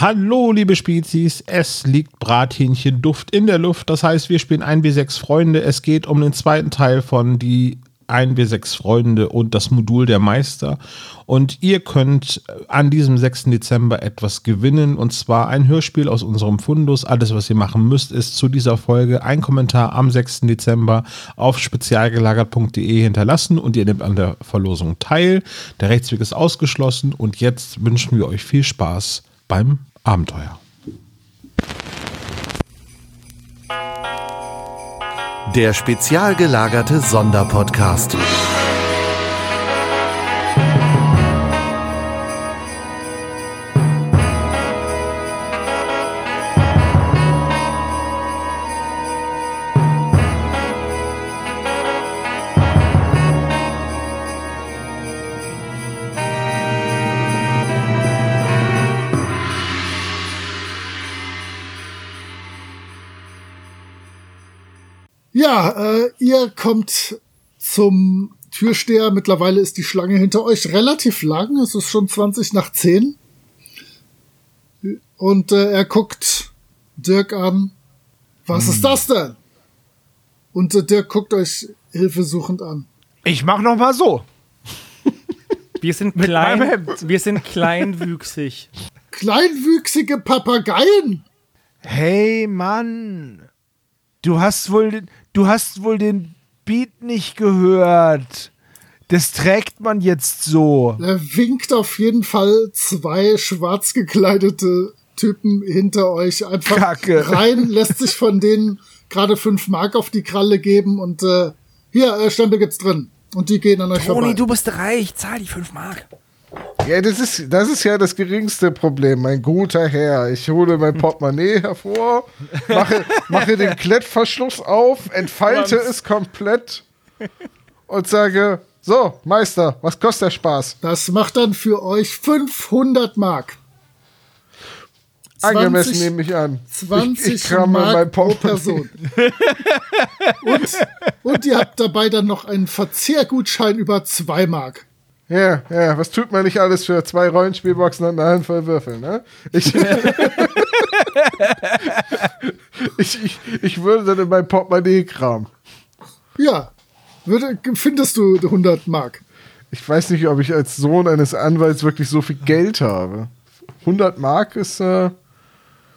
Hallo, liebe Spezies, es liegt Brathähnchenduft in der Luft. Das heißt, wir spielen 1w6 Freunde. Es geht um den zweiten Teil von die 1w6 Freunde und das Modul der Meister. Und ihr könnt an diesem 6. Dezember etwas gewinnen und zwar ein Hörspiel aus unserem Fundus. Alles, was ihr machen müsst, ist zu dieser Folge ein Kommentar am 6. Dezember auf spezialgelagert.de hinterlassen und ihr nehmt an der Verlosung teil. Der Rechtsweg ist ausgeschlossen und jetzt wünschen wir euch viel Spaß beim Abenteuer. Der spezial gelagerte Sonderpodcast. Ja, äh, ihr kommt zum Türsteher. Mittlerweile ist die Schlange hinter euch relativ lang. Es ist schon 20 nach 10. Und äh, er guckt Dirk an. Was Hm. ist das denn? Und äh, Dirk guckt euch hilfesuchend an. Ich mach noch mal so. Wir sind klein, wir sind kleinwüchsig. Kleinwüchsige Papageien! Hey Mann, du hast wohl, den- du hast wohl den Beat nicht gehört. Das trägt man jetzt so. Er winkt auf jeden Fall zwei schwarz gekleidete Typen hinter euch einfach Kacke. rein, lässt sich von denen gerade fünf Mark auf die Kralle geben und äh, hier, äh, Stempel gibt's drin. Und die gehen an euch vorbei. Toni, du bist reich, zahl die 5 Mark. Ja, das ist, das ist ja das geringste Problem, mein guter Herr. Ich hole mein Portemonnaie hervor, mache, mache den Klettverschluss auf, entfalte es komplett und sage, so, Meister, was kostet der Spaß? Das macht dann für euch 500 Mark. Angemessen 20 nehme ich an. 20 ich, ich kramme mein Mark pro Portemonnaie. Person. und, und ihr habt dabei dann noch einen Verzehrgutschein über 2 Mark. Ja, ja, was tut man nicht alles für zwei Rollenspielboxen und eine Handvoll Würfel, ne? Ich, ich, ich, ich würde dann in mein Portemonnaie kramen. Ja, würde, findest du 100 Mark. Ich weiß nicht, ob ich als Sohn eines Anwalts wirklich so viel Geld habe. 100 Mark ist, äh,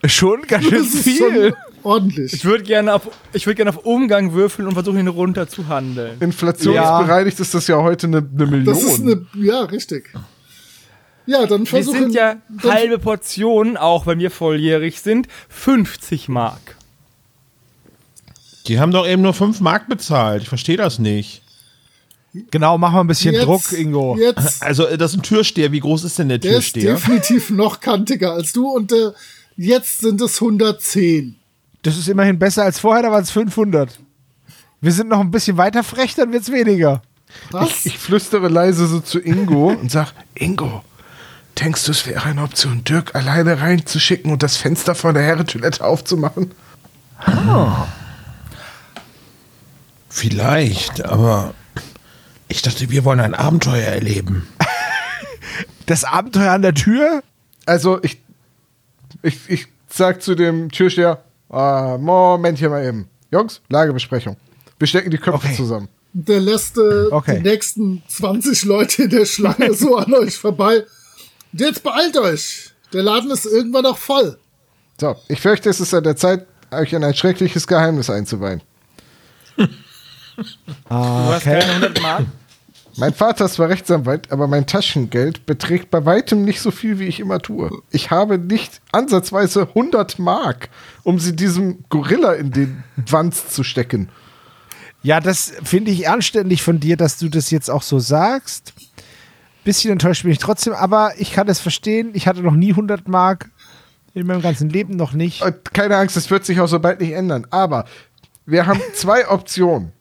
Schon ganz schön viel. Ordentlich. Ich würde gerne, auf- ich würd gerne auf Umgang würfeln und versuchen, ihn runter zu handeln. inflationsbereinigt ist das ja heute eine, eine Million. Das ist eine, ja, richtig. Ja, dann Wir versuchen sind ja dann, halbe Portionen, auch wenn wir volljährig sind, 50 Mark. Die haben doch eben nur 5 Mark bezahlt. Ich verstehe das nicht. Genau, mach mal ein bisschen jetzt, Druck, Ingo. Jetzt, Also, das ist ein Türsteher. Wie groß ist denn der der ist Türsteher? definitiv noch kantiger als du und äh, jetzt sind es 110. Das ist immerhin besser als vorher, da waren es 500. Wir sind noch ein bisschen weiter frech, dann wird's weniger. Was? Ich flüstere leise so zu Ingo und sag, Ingo, denkst du, es wäre eine Option, Dirk alleine reinzuschicken und das Fenster von der Herrentoilette aufzumachen? Vielleicht, aber ich dachte, wir wollen ein Abenteuer erleben. Das Abenteuer an der Tür? Also, ich, ich, ich sag zu dem Türsteher, ah, Momentchen mal eben. Jungs, Lagebesprechung. Wir stecken die Köpfe Okay. zusammen. Der lässt äh, Okay. die nächsten 20 Leute in der Schlange so an euch vorbei. Und jetzt beeilt euch. Der Laden ist irgendwann auch voll. So, ich fürchte, es ist an der Zeit, euch in ein schreckliches Geheimnis einzuweihen. Du hast keine 100 Mark? Mein Vater ist zwar Rechtsanwalt, aber mein Taschengeld beträgt bei weitem nicht so viel, wie ich immer tue. Ich habe nicht ansatzweise 100 Mark, um sie diesem Gorilla in den Wanz zu stecken. Ja, das finde ich anständig von dir, dass du das jetzt auch so sagst. Bisschen enttäuscht bin ich trotzdem, aber ich kann es verstehen. Ich hatte noch nie 100 Mark. In meinem ganzen Leben noch nicht. Keine Angst, das wird sich auch so bald nicht ändern. Aber wir haben zwei Optionen.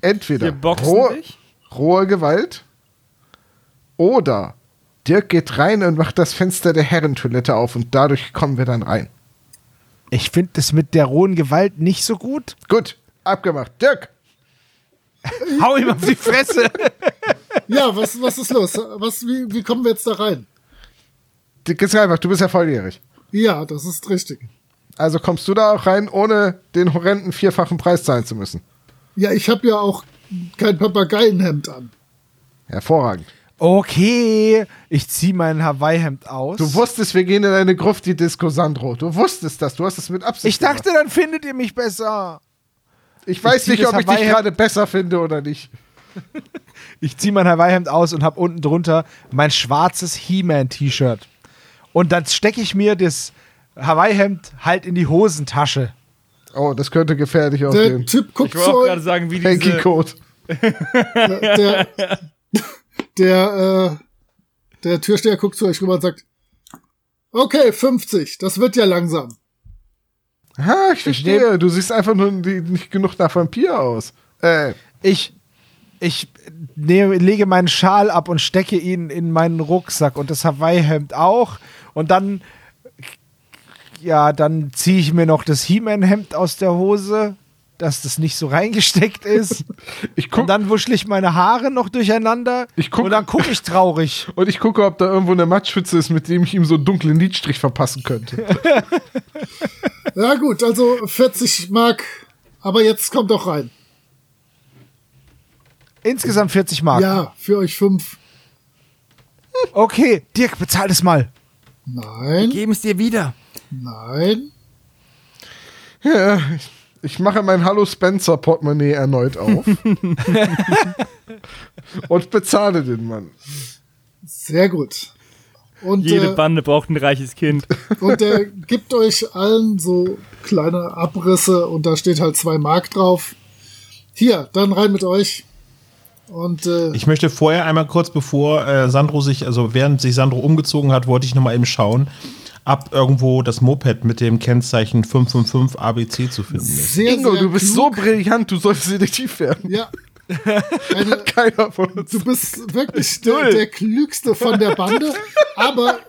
Entweder Wir boxen dich? Rohe Gewalt oder Dirk geht rein und macht das Fenster der Herrentoilette auf und dadurch kommen wir dann rein. Ich finde das mit der rohen Gewalt nicht so gut. Gut, abgemacht. Dirk, Hau ihm auf die Fresse. Ja, was, was ist los? Was, wie, wie kommen wir jetzt da rein? Dirk, ist einfach, du bist ja volljährig. Ja, das ist richtig. Also kommst du da auch rein, ohne den horrenden vierfachen Preis zahlen zu müssen. Ja, ich habe ja auch kein Papageienhemd an. Hervorragend. Okay, ich zieh mein Hawaii-Hemd aus. Du wusstest, wir gehen in eine Gruft, die Disco Sandro. Du wusstest das, du hast es mit Absicht ich dachte, dann findet ihr mich besser. gemacht. Ich weiß zieh nicht, ob ich dich gerade besser finde oder nicht. Ich zieh mein Hawaii-Hemd aus und hab unten drunter mein schwarzes He-Man-T-Shirt. Und dann stecke ich mir das Hawaii-Hemd halt in die Hosentasche. Oh, das könnte gefährlich Der aussehen. Typ guckt Ich so, gerade sagen, wie Hanky diese... Code. der, der, äh, der Türsteher guckt zu euch rüber und sagt, okay, 50, das wird ja langsam. Ha, ich verstehe. Du siehst einfach nur nicht genug nach Vampir aus. Äh, Ich, ich nehme, lege meinen Schal ab und stecke ihn in meinen Rucksack und das Hawaii-Hemd auch. Und dann, ja, dann ziehe ich mir noch das He-Man-Hemd aus der Hose, dass das nicht so reingesteckt ist. ich guck, Und dann wuschle ich meine Haare noch durcheinander. Ich guck- und dann gucke ich traurig. und ich gucke, ob da irgendwo eine Mattschütze ist, mit dem ich ihm so einen dunklen Lidstrich verpassen könnte. Ja gut, also 40 Mark, aber jetzt kommt doch rein. Insgesamt 40 Mark. Ja, für euch fünf. Okay, Dirk, bezahl das mal. Nein, Geben es dir wieder. Nein. ja, ich, mache mein Hallo Spencer Portemonnaie erneut auf. und bezahle den Mann. Sehr gut. Und, Jede äh, Bande braucht ein reiches Kind. und er gibt euch allen so kleine Abrisse und da steht halt zwei Mark drauf. Hier, dann rein mit euch. Und äh, Ich möchte vorher einmal kurz, bevor äh, Sandro sich, also während sich Sandro umgezogen hat, wollte ich noch mal eben schauen, ab irgendwo das Moped mit dem Kennzeichen 555 ABC zu finden ist. sehr, Ingo, sehr du bist klug. so brillant, du solltest Detektiv werden. Ja. Eine, Keiner von uns. du bist wirklich der, der klügste von der Bande, aber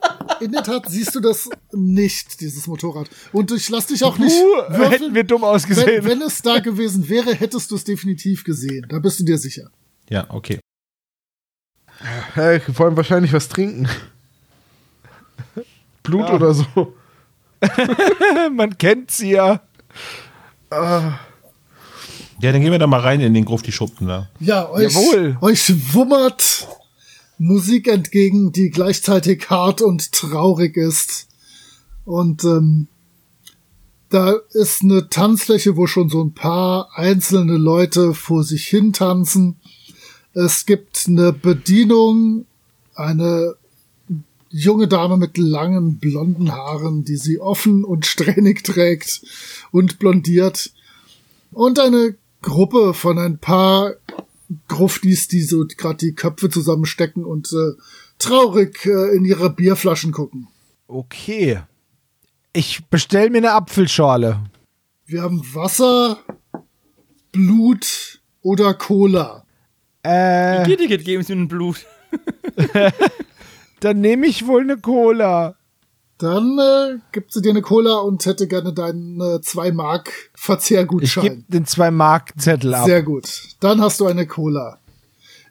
in der Tat siehst du das nicht, dieses Motorrad. Und ich lass dich auch nicht Uh, würfeln. hätten wir dumm ausgesehen. Wenn, wenn es da gewesen wäre, hättest du es definitiv gesehen. Da bist du dir sicher. Ja, okay. Hey, wir wollen wahrscheinlich was trinken. Blut Ja. oder so. Man kennt sie ja. Ja, dann gehen wir da mal rein in den Gruft, die Schuppen da. Ja, euch, Jawohl. euch wummert Musik entgegen, die gleichzeitig hart und traurig ist. Und ähm, da ist eine Tanzfläche, wo schon so ein paar einzelne Leute vor sich hin tanzen. Es gibt eine Bedienung, eine junge Dame mit langen blonden Haaren, die sie offen und strähnig trägt und blondiert. Und eine Gruppe von ein paar Gruftis, die so gerade die Köpfe zusammenstecken und äh, traurig äh, in ihre Bierflaschen gucken. Okay. Ich bestell mir eine Apfelschorle. Wir haben Wasser, Blut oder Cola. Äh, Ticket geben sie mir ein Blut. dann nehme ich wohl eine Cola. Dann äh, gibt sie dir eine Cola und hätte gerne deinen äh, 2 Mark Ich Verzehrgutschein. gebe den 2-Mark-Zettel ab. Sehr gut. Dann hast du eine Cola.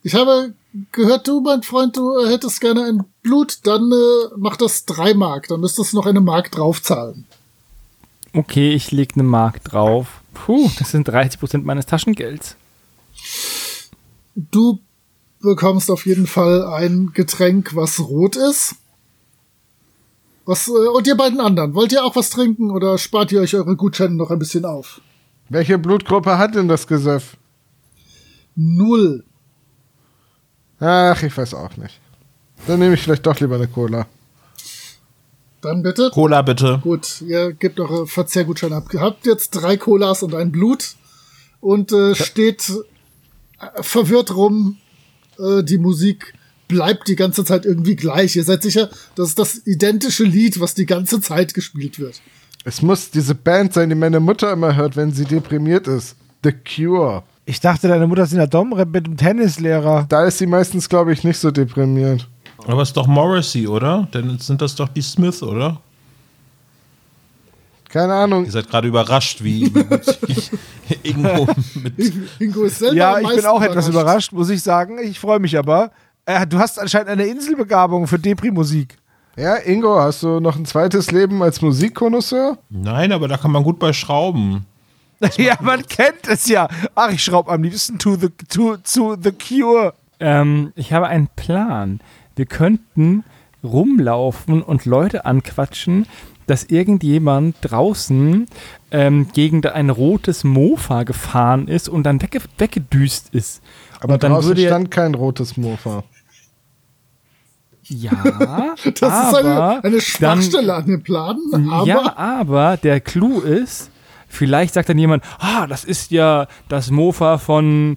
Ich habe gehört, du, mein Freund, du äh, hättest gerne ein Blut, dann äh, mach das 3 Mark. Dann müsstest du noch eine Mark draufzahlen. Okay, ich leg eine Mark drauf. Puh, das sind 30% meines Taschengelds. Du bekommst auf jeden Fall ein Getränk, was rot ist. Was, äh, und ihr beiden anderen, wollt ihr auch was trinken oder spart ihr euch eure Gutscheine noch ein bisschen auf? Welche Blutgruppe hat denn das Gesöff? Null. Ach, ich weiß auch nicht. Dann nehme ich vielleicht doch lieber eine Cola. Dann bitte. Cola bitte. Gut, ihr gebt eure Verzehrgutscheine ab. Ihr habt jetzt drei Colas und ein Blut und äh, steht äh, verwirrt rum. Äh, die Musik bleibt die ganze Zeit irgendwie gleich. Ihr seid sicher, das ist das identische Lied, was die ganze Zeit gespielt wird. Es muss diese Band sein, die meine Mutter immer hört, wenn sie deprimiert ist. The Cure. Ich dachte, deine Mutter ist in der Domrep mit dem Tennislehrer. Da ist sie meistens, glaube ich, nicht so deprimiert. Aber es ist doch Morrissey, oder? Denn sind das doch die Smiths, oder? Keine Ahnung. Ihr seid gerade überrascht, wie, wie gut ich Ingo mit. Ingo ist selber Ja, ich bin auch etwas überrascht, muss ich sagen. Ich freue mich aber. Äh, du hast anscheinend eine Inselbegabung für Depri-Musik. Ja, Ingo, hast du noch ein zweites Leben als Musikkonnoisseur? Nein, aber da kann man gut bei schrauben. ja, man kennt es ja. Ach, ich schraube am liebsten to the, to, to the Cure. Ähm, ich habe einen Plan. Wir könnten rumlaufen und Leute anquatschen, dass irgendjemand draußen ähm, gegen ein rotes Mofa gefahren ist und dann wegge weggedüst ist. Aber und dann draußen stand kein rotes Mofa. Ja, Das aber ist eine, eine dann- Schwachstelle an dem Plan. Aber ja, aber der Clou ist, vielleicht sagt dann jemand, ah, das ist ja das Mofa von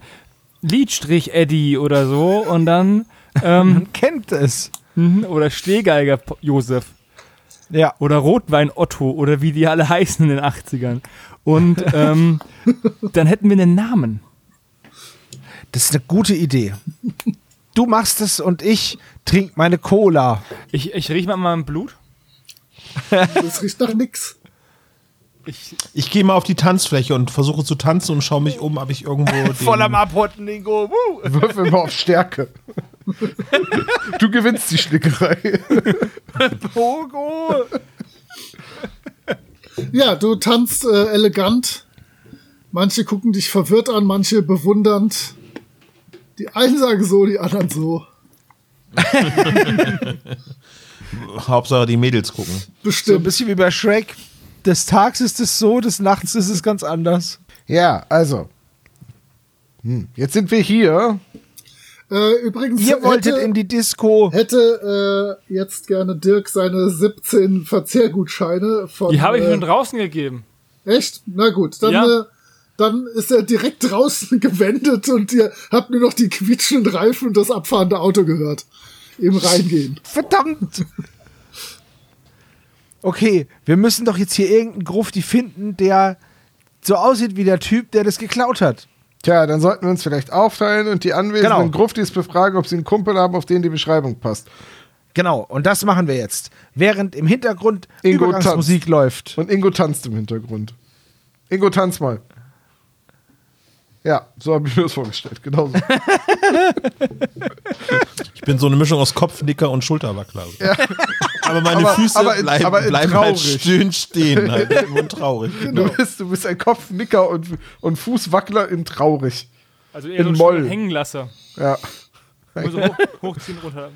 Liedstrich Eddie oder so und dann ähm, Man kennt es. mhm, oder Stehgeiger Josef Ja. oder Rotwein Otto oder wie die alle heißen in den 80ern. Und ähm, dann hätten wir einen Namen. Das ist eine gute Idee. Du machst es und ich trink meine Cola. Ich, ich rieche mal in meinem Blut. das riecht nach nix. Ich, Ich gehe mal auf die Tanzfläche und versuche zu tanzen und schaue mich um, ob ich irgendwo. Den, Voll am Abhotten. Woo. Würfel mal auf Stärke. Du gewinnst die Schlickerei. Pogo. Ja, du tanzt äh, elegant. Manche gucken dich verwirrt an, manche bewundernd. Die einen sagen so, die anderen so. Hauptsache die Mädels gucken. So ein Bestimmt. bisschen wie bei Shrek. Des Tags ist es so, des Nachts ist es ganz anders. Ja, also. Hm, Jetzt sind wir hier. Äh, übrigens Ihr wolltet hätte, in die Disco. hätte äh, jetzt gerne Dirk seine 17 Verzehrgutscheine von. die habe ich äh, schon draußen gegeben. Echt? Na gut, dann, Ja. äh, dann ist er direkt draußen gewendet und ihr habt nur noch die quietschenden Reifen und das abfahrende Auto gehört. Im Reingehen. Verdammt! Okay, wir müssen doch jetzt hier irgendeinen Grufti finden, der so aussieht wie der Typ, der das geklaut hat. Tja, dann sollten wir uns vielleicht aufteilen und die anwesenden Genau. Gruftis befragen, ob sie einen Kumpel haben, auf den die Beschreibung passt. Genau, und das machen wir jetzt. Während im Hintergrund Ingo Übergangsmusik läuft. Und Ingo tanzt im Hintergrund. Ingo, tanz mal. Ja, so habe ich mir das vorgestellt. Genau so. Ich bin so eine Mischung aus Kopfnicker und Schulterwackler. Aber meine Aber- Füße aber in- bleiben, aber bleiben halt schön stehen. Halt, und traurig. Du, bist, du bist ein Kopfnicker und, und Fußwackler in traurig. Also eher In so Moll. Hängenlasser. Ja. Also hoch, hochziehen, runter.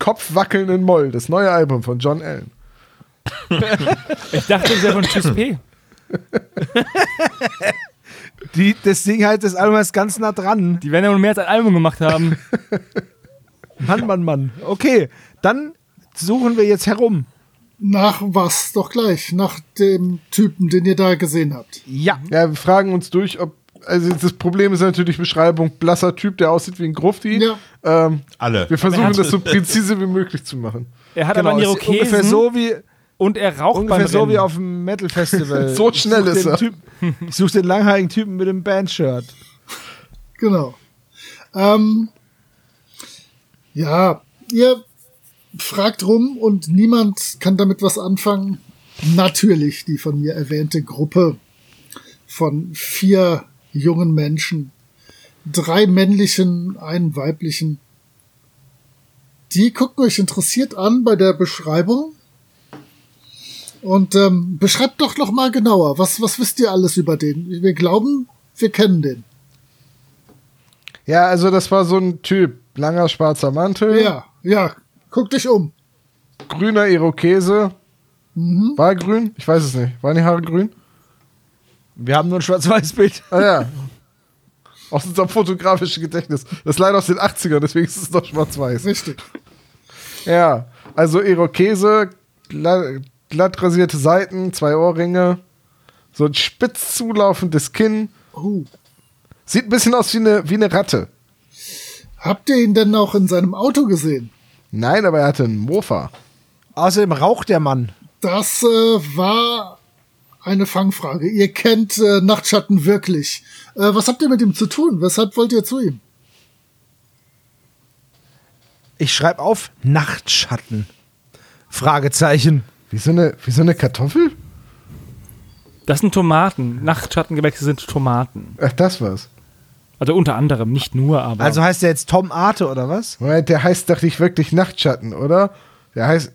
Kopfwackeln in Moll, das neue Album von John Allen. Ich dachte, das wäre von Tschüss P. Die, das Ding halt, das Album ist ganz nah dran. Die werden ja wohl mehr als ein Album gemacht haben. Mann, Mann, Mann. Okay, dann suchen wir jetzt herum. Nach was? Doch gleich. Nach dem Typen, den ihr da gesehen habt. Ja. Ja, wir fragen uns durch, ob. Also das Problem ist natürlich Beschreibung, blasser Typ, der aussieht wie ein Grufti. Ja. Ähm, Alle. wir versuchen das so präzise wie möglich zu machen. Er hat Genau, aber einen ist ungefähr Irokesen so wie, und er raucht ungefähr beim so Rennen. wie auf dem Metal Festival. So schnell ist er. Typ, ich suche den langhaarigen Typen mit dem Bandshirt. Genau. Ähm, ja, ihr fragt rum und niemand kann damit was anfangen. Natürlich die von mir erwähnte Gruppe von vier jungen Menschen, drei männlichen, einen weiblichen. Die gucken euch interessiert an bei der Beschreibung. Und ähm, beschreibt doch noch mal genauer. Was, was wisst ihr alles über den? Wir glauben, wir kennen den. Ja, also das war so ein Typ. Langer schwarzer Mantel, Ja, ja. Guck dich um. grüner Irokese. War er grün? Ich weiß es nicht. Waren die Haare grün? Wir haben nur ein Schwarz-Weiß-Bild. Ah ja. Aus unserem fotografischen Gedächtnis. Das ist leider aus den 80ern, deswegen ist es noch schwarz-weiß. Richtig. Ja, also Irokese, glatt, rasierte Seiten, zwei Ohrringe, so ein spitz zulaufendes Kinn. Uh. Sieht ein bisschen aus wie eine, wie eine Ratte. Habt ihr ihn denn auch in seinem Auto gesehen? Nein, aber er hatte einen Mofa. Außerdem raucht der Mann. Das äh, war eine Fangfrage. Ihr kennt äh, Nachtschatten wirklich. Äh, was habt ihr mit ihm zu tun? Weshalb wollt ihr zu ihm? Ich schreibe auf Nachtschatten. Fragezeichen. Wie so eine, wie so eine Kartoffel? Das sind Tomaten. Nachtschattengewächse sind Tomaten. Ach, das war's. Also unter anderem, nicht nur, aber. Also heißt der jetzt Tom Arte oder was? Moment, der heißt doch nicht wirklich Nachtschatten, oder? Der heißt.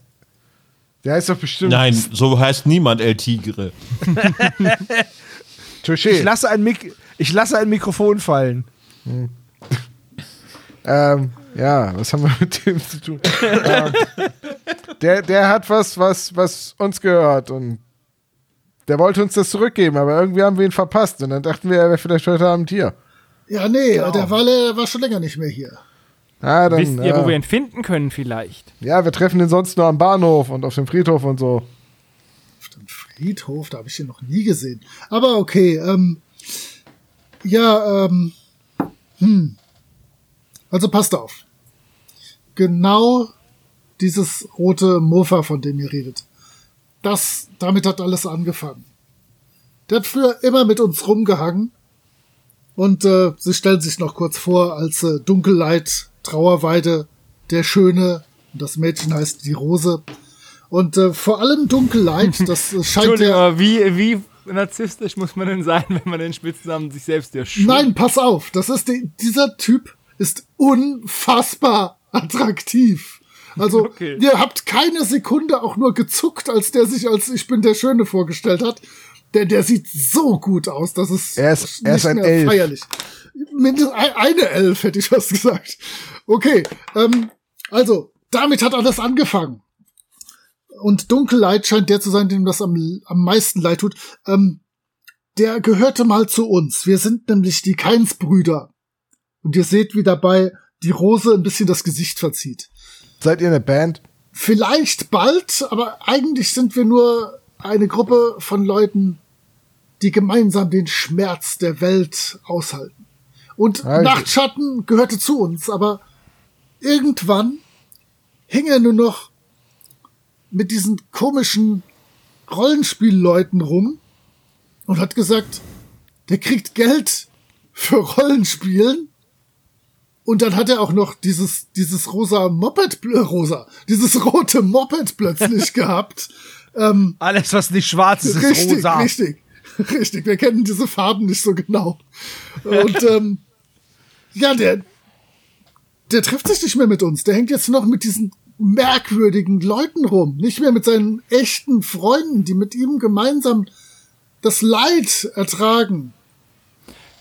Der heißt doch bestimmt. Nein, so heißt niemand El Tigre. Ich lasse ein, Mik ich lasse ein Mikrofon fallen. Ähm, ja, was haben wir mit dem zu tun? ähm, der, der hat was, was, was uns gehört und der wollte uns das zurückgeben, aber irgendwie haben wir ihn verpasst und dann dachten wir, er wäre vielleicht heute Abend hier. Ja, nee, der, war, der war schon länger nicht mehr hier. Ah, dann, Wisst ihr, ja. wo wir ihn finden können vielleicht? ja, wir treffen ihn sonst nur am Bahnhof und auf dem Friedhof und so. Friedhof, da habe ich ihn noch nie gesehen. Aber okay, ähm, ja, ähm, hm. Also passt auf. Genau dieses rote Mofa, von dem ihr redet. Das, damit hat alles angefangen. Der hat früher immer mit uns rumgehangen. Und äh, sie stellen sich noch kurz vor als äh, Dunkelleid, Trauerweide, der Schöne. Und das Mädchen heißt die Rose. Und äh, vor allem Dunkelleid, das äh, scheint aber wie, wie narzisstisch muss man denn sein, wenn man den Spitznamen sich selbst Sch Nein, pass auf, das ist die, dieser Typ ist unfassbar attraktiv. Also, Okay. ihr habt keine Sekunde auch nur gezuckt, als der sich als Ich bin der Schöne vorgestellt hat. Denn der sieht so gut aus, dass es Er ist- er ist ein Elf. feierlich. Mindestens ein- eine Elf, hätte ich fast gesagt. Okay, ähm, also, damit hat alles angefangen. Und Dunkelleid scheint der zu sein, dem das am, am meisten leid tut. Ähm, der gehörte mal zu uns. Wir sind nämlich die Keinsbrüder. Und ihr seht, wie dabei die Rose ein bisschen das Gesicht verzieht. Seid ihr eine Band? Vielleicht bald, aber eigentlich sind wir nur eine Gruppe von Leuten, die gemeinsam den Schmerz der Welt aushalten. Und Also- Nachtschatten gehörte zu uns, aber irgendwann hing er nur noch mit diesen komischen Rollenspielleuten rum und hat gesagt, der kriegt Geld für Rollenspielen. Und dann hat er auch noch dieses, dieses rosa Moped, rosa, dieses rote Moped plötzlich gehabt. Ähm, Alles, was nicht schwarz ist, ist richtig, rosa. richtig, richtig. Wir kennen diese Farben nicht so genau. Und ähm, ja, der, der trifft sich nicht mehr mit uns. Der hängt jetzt noch mit diesen merkwürdigen Leuten rum. Nicht mehr mit seinen echten Freunden, die mit ihm gemeinsam das Leid ertragen.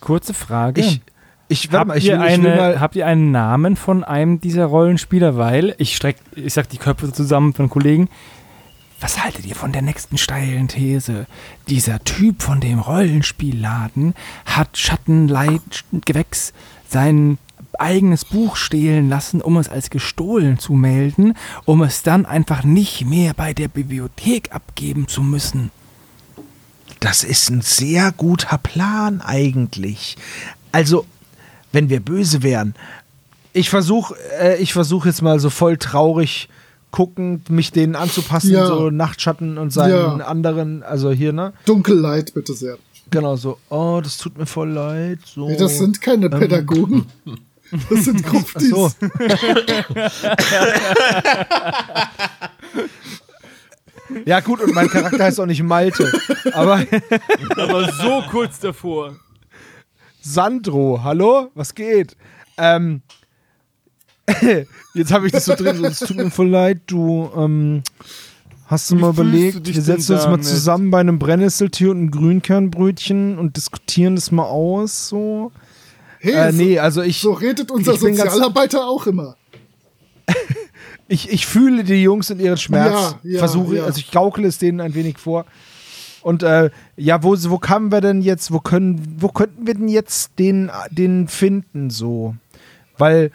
Kurze Frage. Ich, ich, warte habt, mal, ich, ihr will, ich eine, mal, habt ihr einen Namen von einem dieser Rollenspieler? Weil ich streck, ich sag die Köpfe zusammen von Kollegen. Was haltet ihr von der nächsten steilen These? Dieser Typ von dem Rollenspielladen hat Schattenleitgewächs sein eigenes Buch stehlen lassen, um es als gestohlen zu melden, um es dann einfach nicht mehr bei der Bibliothek abgeben zu müssen. das ist ein sehr guter Plan eigentlich. Also, wenn wir böse wären. Ich versuche äh, ich versuch jetzt mal so voll traurig guckend, mich denen anzupassen, Ja. so Nachtschatten und seinen Ja. anderen, also hier, ne? Dunkelleid, bitte sehr. Genau so, oh, das tut mir voll leid. So. Nee, das sind keine Pädagogen. Das sind Gruftis. so. ja, gut, und mein Charakter heißt auch nicht Malte. Aber Aber so kurz davor. Sandro, hallo? Was geht? Ähm, jetzt habe ich das so drin, es tut mir voll leid, du ähm, hast du mal fühlst du überlegt, dich wir setzen uns mal zusammen bei einem Brennnesseltee und einem Grünkernbrötchen und diskutieren das mal aus, so. Hey, Äh, nee, also ich, so redet unser Sozialarbeiter auch immer. ich, ich fühle die Jungs in ihren Schmerz, Ja, ja, versuche, ja. also ich gaukle es denen ein wenig vor. Und äh, ja, wo, wo kamen wir denn jetzt, wo können, wo könnten wir denn jetzt den, den finden, so? Weil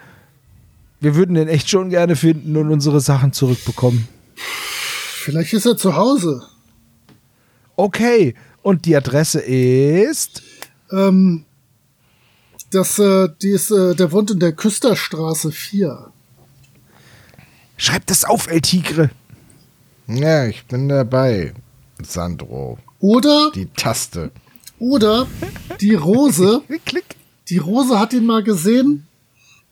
wir würden den echt schon gerne finden und unsere Sachen zurückbekommen. Vielleicht ist er zu Hause. Okay, und die Adresse ist. Ähm, das, äh, die ist, äh, der wohnt in der Küsterstraße 4. Schreib das auf, El Tigre. Ja, ich bin dabei. Sandro. Oder, Die Taste. oder die Rose. Klick. Die Rose hat ihn mal gesehen,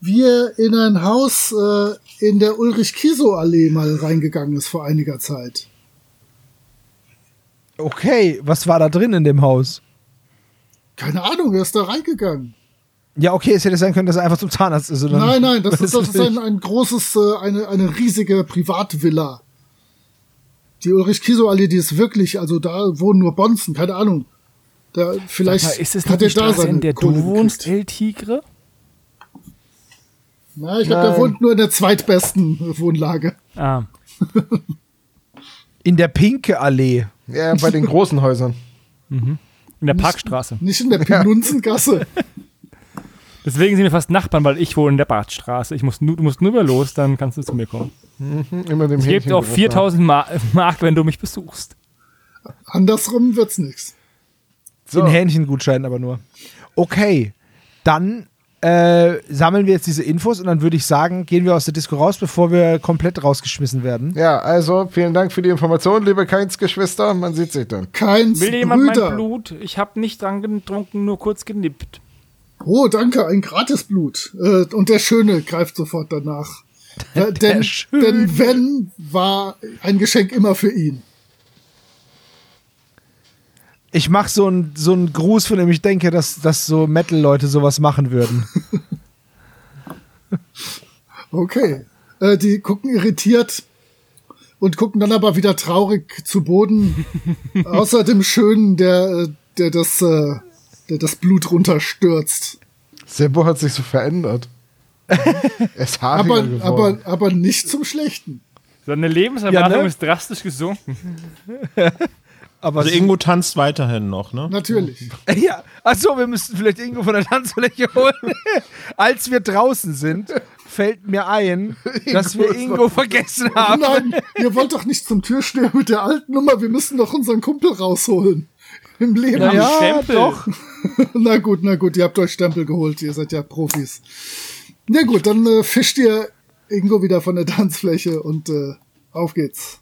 wie er in ein Haus äh, in der Ulrich-Kiesow-Allee mal reingegangen ist vor einiger Zeit. Okay, was war da drin in dem Haus? Keine Ahnung, er ist da reingegangen. Ja, okay, es hätte sein können, dass er einfach zum Zahnarzt ist. Oder Nein, nein, das ist, das ist ein, ein großes, äh, eine, eine riesige Privatvilla. Die Ulrich-Kiesow-Allee, die ist wirklich, also da wohnen nur Bonzen, keine Ahnung. Da, vielleicht Aber ist es hat nicht er da Straße, seine in der Kohle du wohnst. El Tigre? Na, ich glaube, der wohnt nur in der zweitbesten Wohnlage. Ah. In der Pinke Allee. Ja, bei den großen Häusern. In der Parkstraße. Nicht in der Pinunzengasse. Deswegen sind wir fast Nachbarn, weil ich wohne in der Badstraße. Ich muss nur, du musst nur über los, dann kannst du zu mir kommen. Immer dem Ich gebe dir auch Hähnchengeruch 4000 Ma Mark, wenn du mich besuchst. Andersrum wird's nix. So. In Hähnchengutscheinen aber nur. Okay, dann äh, sammeln wir jetzt diese Infos und dann würde ich sagen, gehen wir aus der Disco raus, bevor wir komplett rausgeschmissen werden. Ja, also vielen Dank für die Information, liebe Keins-Geschwister. Man sieht sich dann. Keins Will jemand Brüder. mein Blut? Ich habe nicht dran getrunken, nur kurz genippt. Oh, danke, ein Gratisblut. Äh, und der Schöne greift sofort danach. Äh, denn, denn wenn war ein Geschenk immer für ihn. Ich mache so einen so einen Gruß, von dem ich denke, dass, dass so Metal-Leute sowas machen würden. Okay. Äh, die gucken irritiert und gucken dann aber wieder traurig zu Boden. Außer dem Schönen, der, der das, äh, der das Blut runterstürzt. Sebo hat sich so verändert. er ist haariger Aber, geworden. aber, aber nicht zum Schlechten. Seine Lebenserwartung Ja, ne? ist drastisch gesunken. Aber Also so- Ingo tanzt weiterhin noch, ne? Natürlich. Ja, achso, wir müssten vielleicht irgendwo von der Tanzfläche holen. Als wir draußen sind, fällt mir ein, dass wir Ingo vergessen Oh haben. nein, ihr wollt doch nicht zum Türsteher mit der alten Nummer. Wir müssen doch unseren Kumpel rausholen. Im Leben. Ja, Ja, Stempel. doch. Na gut, na gut, ihr habt euch Stempel geholt, ihr seid ja Profis. Na gut, dann äh, fischt ihr Ingo wieder von der Tanzfläche und äh, auf geht's.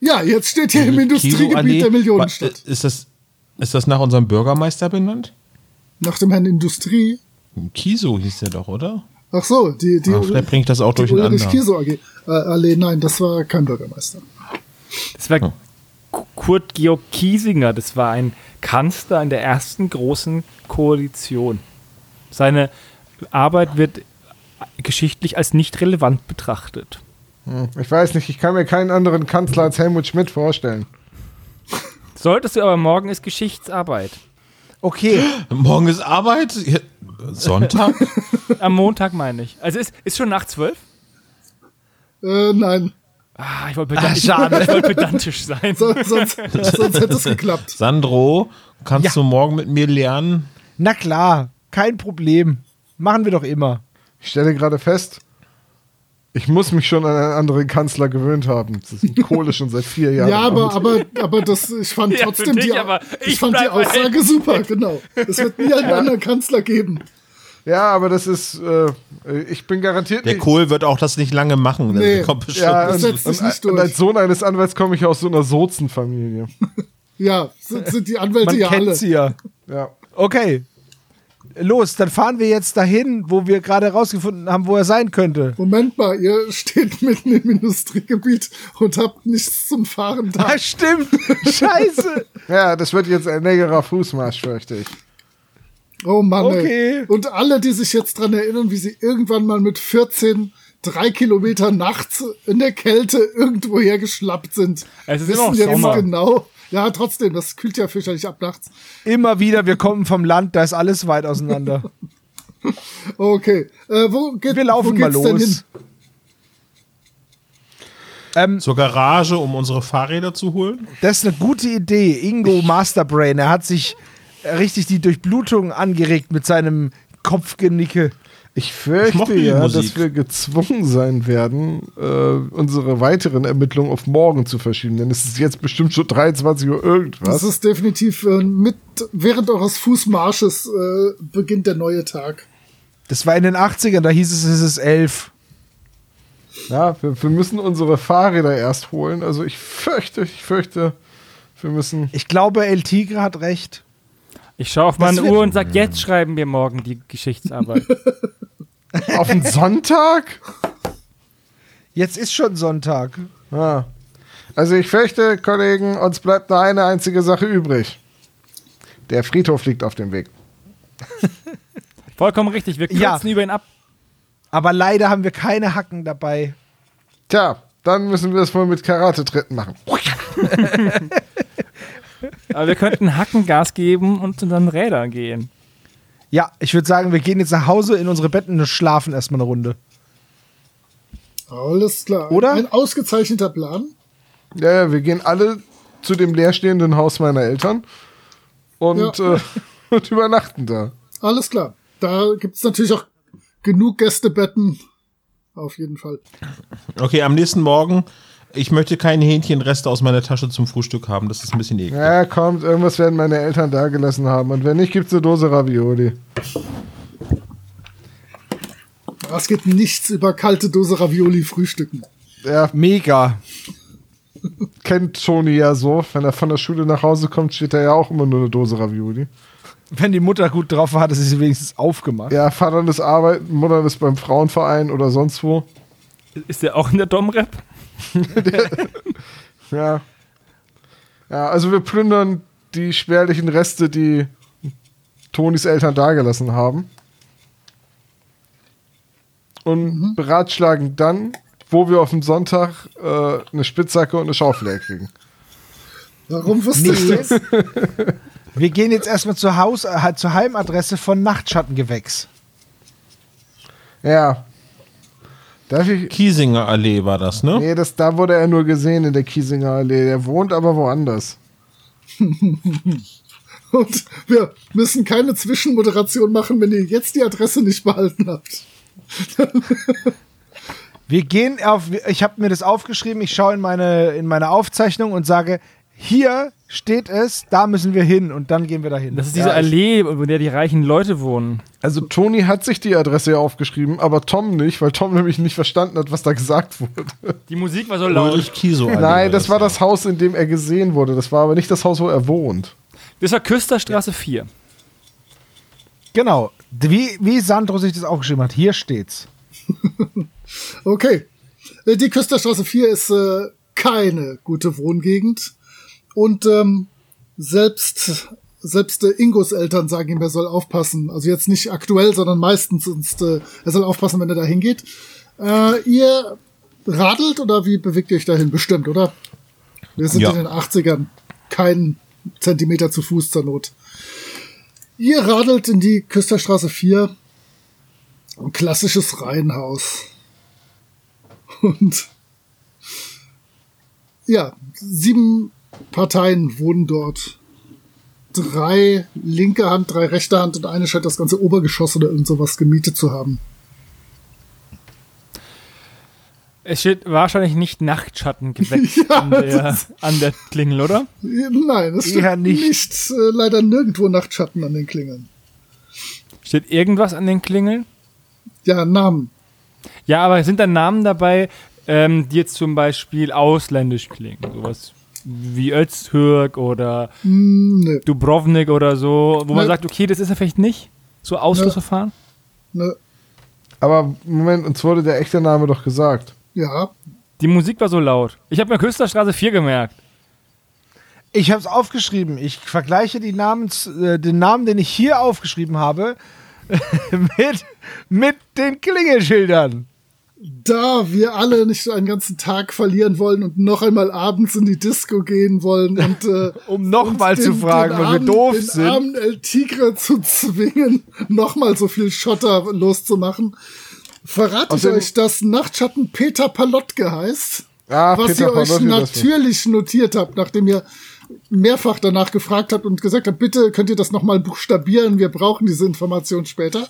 Ja, jetzt steht hier im Industriegebiet der Millionenstadt. Ist das, ist das nach unserem Bürgermeister benannt? Nach dem Herrn Industrie. Kiso hieß der doch, oder? Ach so, die, die, Ach, vielleicht bringe ich das auch durcheinander. Ulrich Kieso AG. Äh, Allee, nein, das war kein Bürgermeister. Das war K- Kurt Georg Kiesinger, das war ein Kanzler in der ersten großen Koalition. Seine Arbeit wird geschichtlich als nicht relevant betrachtet. Hm, Ich weiß nicht, ich kann mir keinen anderen Kanzler als Helmut Schmidt vorstellen. Solltest du aber morgen ist Geschichtsarbeit. Okay, Morgen ist Arbeit? Sonntag? Am Montag meine ich. Also ist, ist schon nach zwölf? Äh, nein, Ah, ich wollte pedantisch, ich wollte pedantisch sein. so, sonst, sonst hätte es geklappt. Sandro, kannst Ja. du morgen mit mir lernen? na klar, kein Problem. Machen wir doch immer. Ich stelle gerade fest, ich muss mich schon an einen anderen Kanzler gewöhnt haben. Das ist Kohle schon seit vier Jahren. Ja, aber, aber, aber das, ich fand Ja, trotzdem dich, die, aber ich ich fand die Aussage super, genau. Es wird nie einen anderen Kanzler geben. ja, aber das ist, äh, ich bin garantiert Der nicht. Kohl wird auch das nicht lange machen. Nee. Der kommt bestimmt. Ja, Das und, setzt sich und, nicht und durch. als Sohn eines Anwalts komme ich aus so einer Sozenfamilie. Ja, sind, sind die Anwälte Man ja alle. kennt sie ja. Ja. Okay. Los, dann fahren wir jetzt dahin, wo wir gerade herausgefunden haben, wo er sein könnte. Moment mal, ihr steht mitten im Industriegebiet und habt nichts zum Fahren da. Ah, stimmt. Scheiße. ja, das wird jetzt ein längerer Fußmarsch, fürchte ich. Oh Mann, Okay. ey. Und alle, die sich jetzt dran erinnern, wie sie irgendwann mal mit 14 drei Kilometer nachts in der Kälte irgendwo hergeschlappt sind, Es ist wissen immer noch jetzt Sommer. genau. Ja, trotzdem, das kühlt ja fürchterlich ab nachts. Immer wieder, wir kommen vom Land, da ist alles weit auseinander. Okay, äh, wo geht Wir laufen wo mal geht's denn los. hin? Ähm, Zur Garage, um unsere Fahrräder zu holen. das ist eine gute Idee. Ingo Masterbrain, er hat sich richtig die Durchblutung angeregt mit seinem Kopfgenicke. Ich fürchte die ja, Musik. dass wir gezwungen sein werden, äh, unsere weiteren Ermittlungen auf morgen zu verschieben. Denn es ist jetzt bestimmt schon 23 Uhr Das irgendwas. ist definitiv äh, mit während eures Fußmarsches äh, beginnt der neue Tag. Das war in den 80ern, da hieß es, es ist elf. Ja, wir, wir müssen unsere Fahrräder erst holen. Also ich fürchte, ich fürchte, wir müssen. Ich glaube, El Tigre hat recht. Ich schaue auf meine Uhr und sage, jetzt schreiben wir morgen die Geschichtsarbeit. Auf den Sonntag? Jetzt ist schon Sonntag. Ja. Also ich fürchte, Kollegen, uns bleibt nur eine einzige Sache übrig. Der Friedhof liegt auf dem Weg. Vollkommen richtig, wir kürzen Ja. über ihn ab. Aber leider haben wir keine Hacken dabei. Tja, Dann müssen wir das wohl mit Karate-Tritten machen. Aber wir könnten Hackengas geben und zu unseren Rädern gehen. Ja, ich würde sagen, wir gehen jetzt nach Hause in unsere Betten und schlafen erstmal eine Runde. Alles klar. Oder? Ein ausgezeichneter Plan. Ja, ja, wir gehen alle zu dem leerstehenden Haus meiner Eltern und, Ja. äh, und übernachten da. Alles klar. Da gibt's natürlich auch genug Gästebetten. Auf jeden Fall. Okay, am nächsten Morgen, ich möchte keine Hähnchenreste aus meiner Tasche zum Frühstück haben. Das ist ein bisschen eklig. Ja, kommt, irgendwas werden meine Eltern da gelassen haben. Und wenn nicht, gibt's eine Dose Ravioli. Es gibt nichts über kalte Dose Ravioli frühstücken. Ja, Mega. kennt Toni ja so. Wenn er von der Schule nach Hause kommt, steht da ja auch immer nur eine Dose Ravioli. Wenn die Mutter gut drauf war, hat sie sie wenigstens aufgemacht. Ja, Vater ist arbeiten, Mutter ist beim Frauenverein oder sonst wo. Ist der auch in der Dom-Rap? Ja. Ja, also wir plündern die spärlichen Reste, die Tonis Eltern dagelassen haben. Und beratschlagen dann, wo wir auf dem Sonntag äh, eine Spitzhacke und eine Schaufel herkriegen. Warum wusste ich das? Wir gehen jetzt erstmal zur Haus, äh, zur Heimadresse von Nachtschattengewächs. Ja. Darf ich. Kiesinger Allee war das, ne? Nee, das, da wurde er nur gesehen in der Kiesinger Allee. Der wohnt aber woanders. Und wir müssen keine Zwischenmoderation machen, wenn ihr jetzt die Adresse nicht behalten habt. Wir gehen auf, ich habe mir das aufgeschrieben, ich schaue in meine, in meine Aufzeichnung und sage, hier steht es, da müssen wir hin und dann gehen wir dahin. Das ist diese Ja, Allee, wo der die reichen Leute wohnen. Also Toni hat sich die Adresse ja aufgeschrieben, aber Tom nicht, weil Tom nämlich nicht verstanden hat, was da gesagt wurde. Die Musik war so laut. Ulrich Kieso Allee Nein, das war ja. das Haus, in dem er gesehen wurde. Das war aber nicht das Haus, wo er wohnt. Das war Küsterstraße 4. genau, wie, wie Sandro sich das aufgeschrieben hat, hier steht's. Okay. Äh, Die Küsterstraße 4 ist äh, keine gute Wohngegend. Und ähm, selbst, selbst äh, Ingos Eltern sagen ihm, er soll aufpassen. Also jetzt nicht aktuell, sondern meistens. Sonst, äh, er soll aufpassen, wenn er da hingeht. Äh, ihr radelt oder wie bewegt ihr euch dahin? Bestimmt, oder? Wir sind Ja. in den 80ern. Kein Zentimeter zu Fuß zur Not. Ihr radelt in die Küsterstraße 4. Ein klassisches Reihenhaus. Und ja, sieben Parteien wohnen dort. Drei linke Hand, drei rechte Hand und eine scheint das ganze Obergeschoss oder irgend sowas gemietet zu haben. Es steht wahrscheinlich nicht Nachtschattengewächs Ja, an, der, an der Klingel, oder? Nein, es Eher steht nicht. nicht, äh, leider nirgendwo Nachtschatten an den Klingeln. Steht irgendwas an den Klingeln? Ja, Namen. Ja, aber sind da Namen dabei, ähm, die jetzt zum Beispiel ausländisch klingen? Sowas wie Öztürk oder Hm, nö, Dubrovnik oder so, wo man Ne. sagt, okay, das ist ja vielleicht nicht so Ausschlussverfahren. nö. Aber Moment, uns wurde der echte Name doch gesagt. Ja, Die Musik war so laut. Ich habe mir Küsterstraße 4 gemerkt. Ich habe es aufgeschrieben. Ich vergleiche die Namens, äh, den Namen, den ich hier aufgeschrieben habe, mit, mit den Klingelschildern. Da wir alle nicht einen ganzen Tag verlieren wollen und noch einmal abends in die Disco gehen wollen und äh, Um nochmal zu fragen, den weil wir doof den sind. armen El Tigre zu zwingen, nochmal so viel Schotter loszumachen, verrate ich euch, dass Nachtschatten Peter Palotke heißt, Ah, was Peter ihr euch natürlich notiert habt, nachdem ihr mehrfach danach gefragt habt und gesagt habt, bitte könnt ihr das nochmal buchstabieren, wir brauchen diese Information später.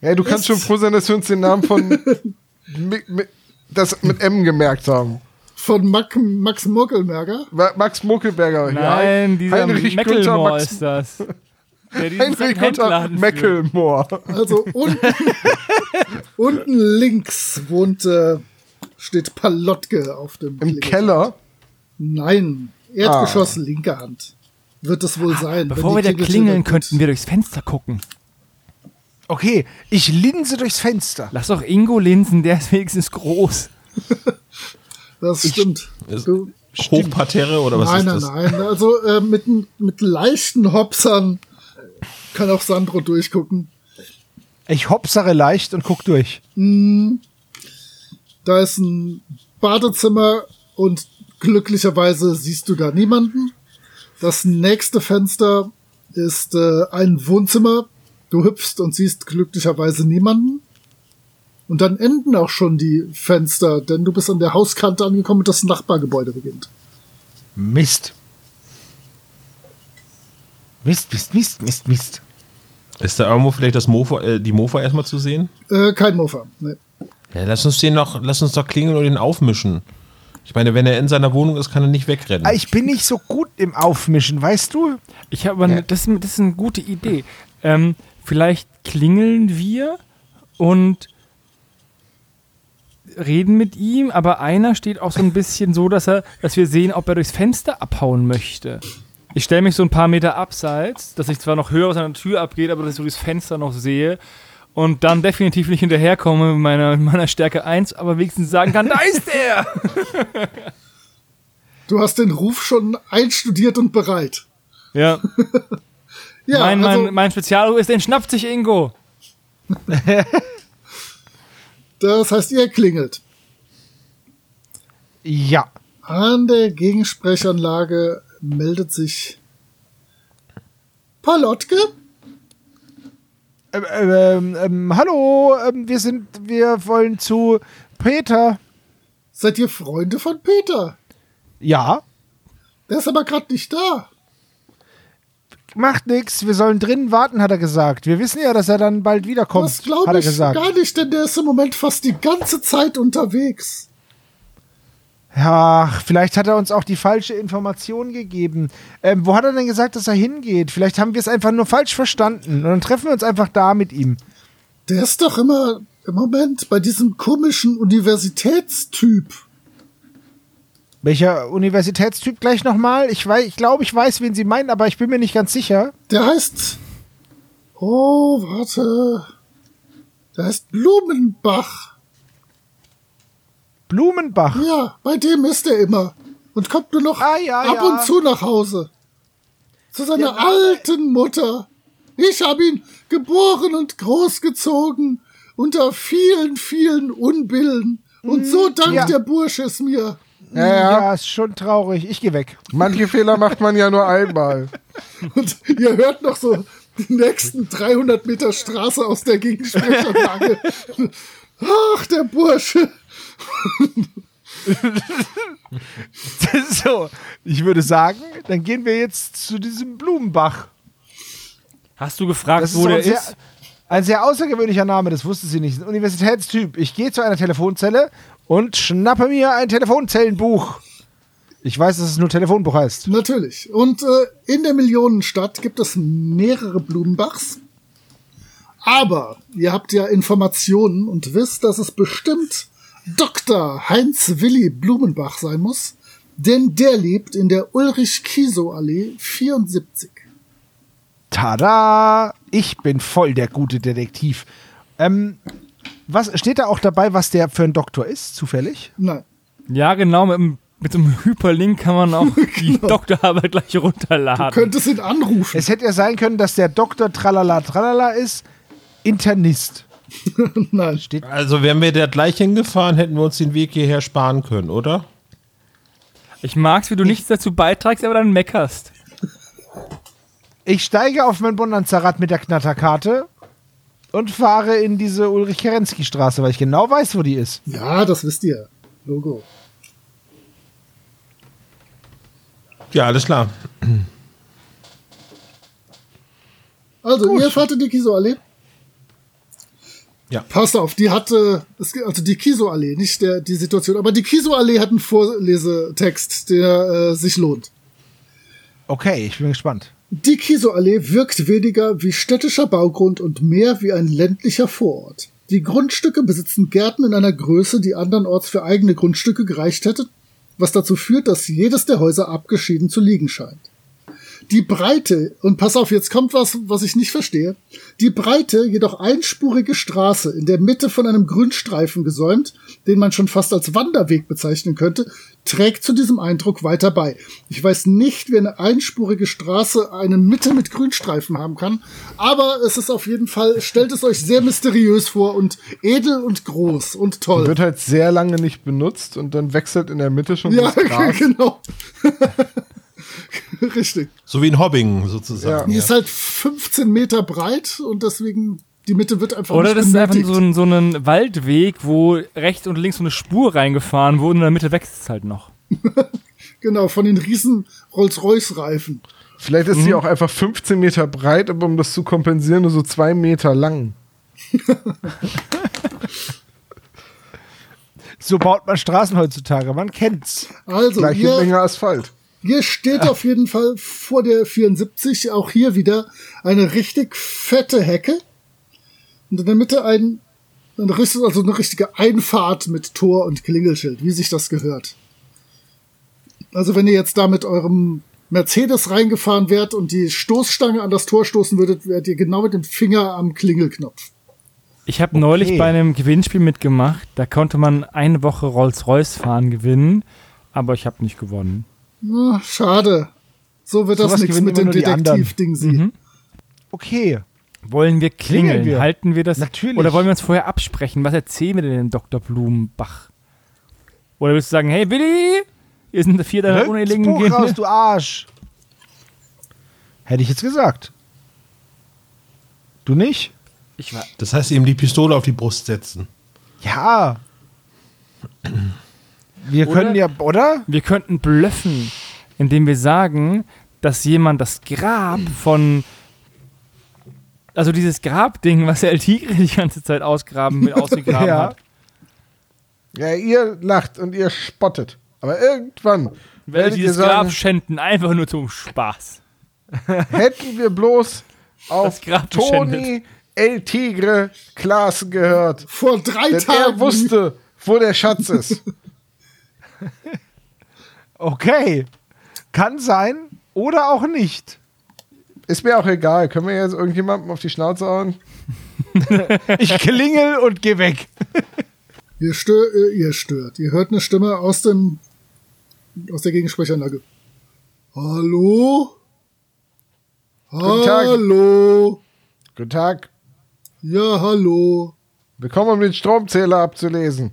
Ja, du kannst schon froh sein, dass wir uns den Namen von mi, mi, das mit M gemerkt haben. Von Mac, Max Murkelberger. Ma- Max Muckelberger. Nein, ja, dieser Heinrich Mecklemore Max, ist das. Der Heinrich führt. Mecklemore. Also unten, unten links wohnt, äh, steht Palotke auf dem Im Klingel. Keller. Nein, Erdgeschoss, linke Hand. Wird es wohl sein. Bevor wir da klingeln, könnten wir durchs Fenster gucken. Okay, ich linse durchs Fenster. Lass doch Ingo linsen, der ist wenigstens groß. Das stimmt. Du, Hochparterre oder was nein, ist nein, das? nein. Also äh, mit, mit leichten Hopsern kann auch Sandro durchgucken. Ich hopsere leicht und guck durch. Da Da ist ein Badezimmer und glücklicherweise siehst du da niemanden. Das nächste Fenster ist äh, ein Wohnzimmer. Du hüpfst und siehst glücklicherweise niemanden. Und dann enden auch schon die Fenster, denn du bist an der Hauskante angekommen und das Nachbargebäude beginnt. Mist. Mist, Mist, Mist, Mist, Mist. Ist da irgendwo vielleicht das Mofa, äh, die Mofa erstmal zu sehen? Äh, kein Mofa. Nee. Ja, lass uns den noch, lass uns doch klingeln und den aufmischen. Ich meine, wenn er in seiner Wohnung ist, kann er nicht wegrennen. Ah, Ich bin nicht so gut im Aufmischen, weißt du? Ich habe eine, das, ist- das ist eine gute Idee. Ähm, vielleicht klingeln wir und reden mit ihm, aber einer steht auch so ein bisschen so, dass er, dass wir sehen, ob er durchs Fenster abhauen möchte. Ich stelle mich so ein paar Meter abseits, dass ich zwar noch höher aus einer Tür abgeht, aber dass ich so durchs Fenster noch sehe und dann definitiv nicht hinterherkomme mit meiner, mit meiner Stärke 1, aber wenigstens sagen kann, da ist er! Du hast den Ruf schon einstudiert und bereit. Ja, Ja, mein, also, mein, mein Spezialruf ist, den schnappt sich Ingo. das heißt, ihr klingelt. Ja. An der Gegensprechanlage meldet sich Palotke. Ähm, ähm, ähm, hallo, ähm, wir sind, wir wollen zu Peter. Seid ihr Freunde von Peter? Ja, Der ist aber gerade nicht da. Macht nix, wir sollen drinnen warten, hat er gesagt. Wir wissen ja, dass er dann bald wiederkommt, Das glaube ich gesagt. gar nicht, denn der ist im Moment fast die ganze Zeit unterwegs. Ja, vielleicht hat er uns auch die falsche Information gegeben. Ähm, wo hat er denn gesagt, dass er hingeht? Vielleicht haben wir es einfach nur falsch verstanden. Und dann treffen wir uns einfach da mit ihm. Der ist doch immer im Moment bei diesem komischen Universitätstyp. Welcher Universitätstyp gleich nochmal? Ich, weiß, ich glaube, ich weiß, wen Sie meinen, aber ich bin mir nicht ganz sicher. Der heißt. Oh, warte. Der heißt Blumenbach. Blumenbach. Ja, bei dem ist er immer. Und kommt nur noch Ah, ja, ab ja. und zu nach Hause. Zu seiner alten Mutter. Ich habe ihn geboren und großgezogen unter vielen, vielen Unbillen. Und so dankt Hm, ja. der Bursche es mir. Ja, ja. Ja, ist schon traurig. Ich gehe weg. Manche Fehler macht man ja nur einmal. Und ihr hört noch so die nächsten 300 Meter Straße aus der Gegensprechanlage. Ach, der Bursche. so, ich würde sagen, dann gehen wir jetzt zu diesem Blumenbach. Hast du gefragt, Das ist, wo so der sehr, ist? ein sehr außergewöhnlicher Name, das wusste sie nicht. Ein Universitätstyp. Ich gehe zu einer Telefonzelle und schnappe mir ein Telefonzellenbuch. Ich weiß, dass es nur Telefonbuch heißt. Natürlich. Und äh, in der Millionenstadt gibt es mehrere Blumenbachs. Aber ihr habt ja Informationen und wisst, dass es bestimmt Dr. Heinz Willi Blumenbach sein muss, denn der lebt in der Ulrich-Kiesow-Allee 74. Tada! Ich bin voll der gute Detektiv. Ähm, was steht da auch dabei, was der für ein Doktor ist, zufällig? Nein. Ja, genau, mit, dem- mit so einem Hyperlink kann man auch die Doktorarbeit gleich runterladen. Könntest ihn anrufen. Es hätte ja sein können, dass der Doktor Tralala Tralala ist, Internist. Nein. Steht Also wären wir da gleich hingefahren, hätten wir uns den Weg hierher sparen können, oder? Ich mag's, wie du nichts dazu beitragst, aber dann meckerst. Ich steige auf mein Bonanza-Rad mit der Knatterkarte und fahre in diese Ulrich-Kerensky-Straße, weil ich genau weiß, wo die ist. Ja, das wisst ihr. Logo. Ja, alles klar. Also, ihr fahrt in die Kiesow-Allee. Ja. Passt auf, die hatte, also die Kiesow-Allee, nicht der, die Situation, aber die Kiesow-Allee hat einen Vorlesetext, der äh, sich lohnt. Okay, ich bin gespannt. Die Kiesow-Allee wirkt weniger wie städtischer Baugrund und mehr wie ein ländlicher Vorort. Die Grundstücke besitzen Gärten in einer Größe, die andernorts für eigene Grundstücke gereicht hätte, was dazu führt, dass jedes der Häuser abgeschieden zu liegen scheint. Die Breite, und pass auf, jetzt kommt was, was ich nicht verstehe. Die breite, jedoch einspurige Straße, in der Mitte von einem Grünstreifen gesäumt, den man schon fast als Wanderweg bezeichnen könnte, trägt zu diesem Eindruck weiter bei. Ich weiß nicht, wie eine einspurige Straße eine Mitte mit Grünstreifen haben kann, aber es ist auf jeden Fall, stellt es euch sehr mysteriös vor und edel und groß und toll. Wird halt sehr lange nicht benutzt und dann wechselt in der Mitte schon ja, das Gras. genau. Richtig. So wie in Hobbingen sozusagen. Die ist halt 15 Meter breit und deswegen die Mitte wird einfach Oder nicht das ist einfach benötigt. so ein, so ein Waldweg, wo rechts und links so eine Spur reingefahren wurde und in der Mitte wächst es halt noch. Genau, von den riesen Rolls-Royce-Reifen. Vielleicht ist sie auch einfach 15 Meter breit, aber um das zu kompensieren, nur so zwei Meter lang. So baut man Straßen heutzutage, man kennt's. Also, Gleiche Menge Asphalt. Hier steht auf jeden Fall vor der 74 auch hier wieder eine richtig fette Hecke. Und in der Mitte ein, eine, richt- also eine richtige Einfahrt mit Tor und Klingelschild, wie sich das gehört. Also wenn ihr jetzt da mit eurem Mercedes reingefahren wärt und die Stoßstange an das Tor stoßen würdet, wärt ihr genau mit dem Finger am Klingelknopf. Ich habe neulich bei einem Gewinnspiel mitgemacht, da konnte man eine Woche Rolls-Royce fahren gewinnen, aber ich habe nicht gewonnen. Na, schade. So wird das nichts mit dem. Detektiv-Ding sie. Mhm. Okay. Wollen wir klingeln? Klingeln wir. Halten wir das? Natürlich. Oder wollen wir uns vorher absprechen? Was erzählen wir denn dem Dr. Blumenbach? Oder willst du sagen, hey Willi, hier sind vier deiner uneligen Buch raus, du Arsch. Hätte ich jetzt gesagt. Du nicht? Ich war, Das heißt, ihm die Pistole auf die Brust setzen. Ja. Wir Oder? können ja, oder? wir könnten blöffen, indem wir sagen, dass jemand das Grab von also dieses Grabding, was der El Tigre die ganze Zeit ausgraben, mit ausgegraben Ja. hat. Ja, ihr lacht und ihr spottet. Aber irgendwann Werde werdet ihr dieses sagen, Grab schänden, einfach nur zum Spaß. hätten wir bloß auf Toni El Tigre Klaassen gehört. Vor drei Denn Tagen. er wusste, wo der Schatz ist. Okay. Kann sein oder auch nicht. Ist mir auch egal. Können wir jetzt irgendjemandem auf die Schnauze hauen? Ich klingel und geh weg. Ihr, stör, äh, ihr stört. Ihr hört eine Stimme aus dem aus der Gegensprechanlage. Hallo? Guten Tag. Hallo? Guten Tag. Ja, hallo. Wir kommen, um den Stromzähler abzulesen.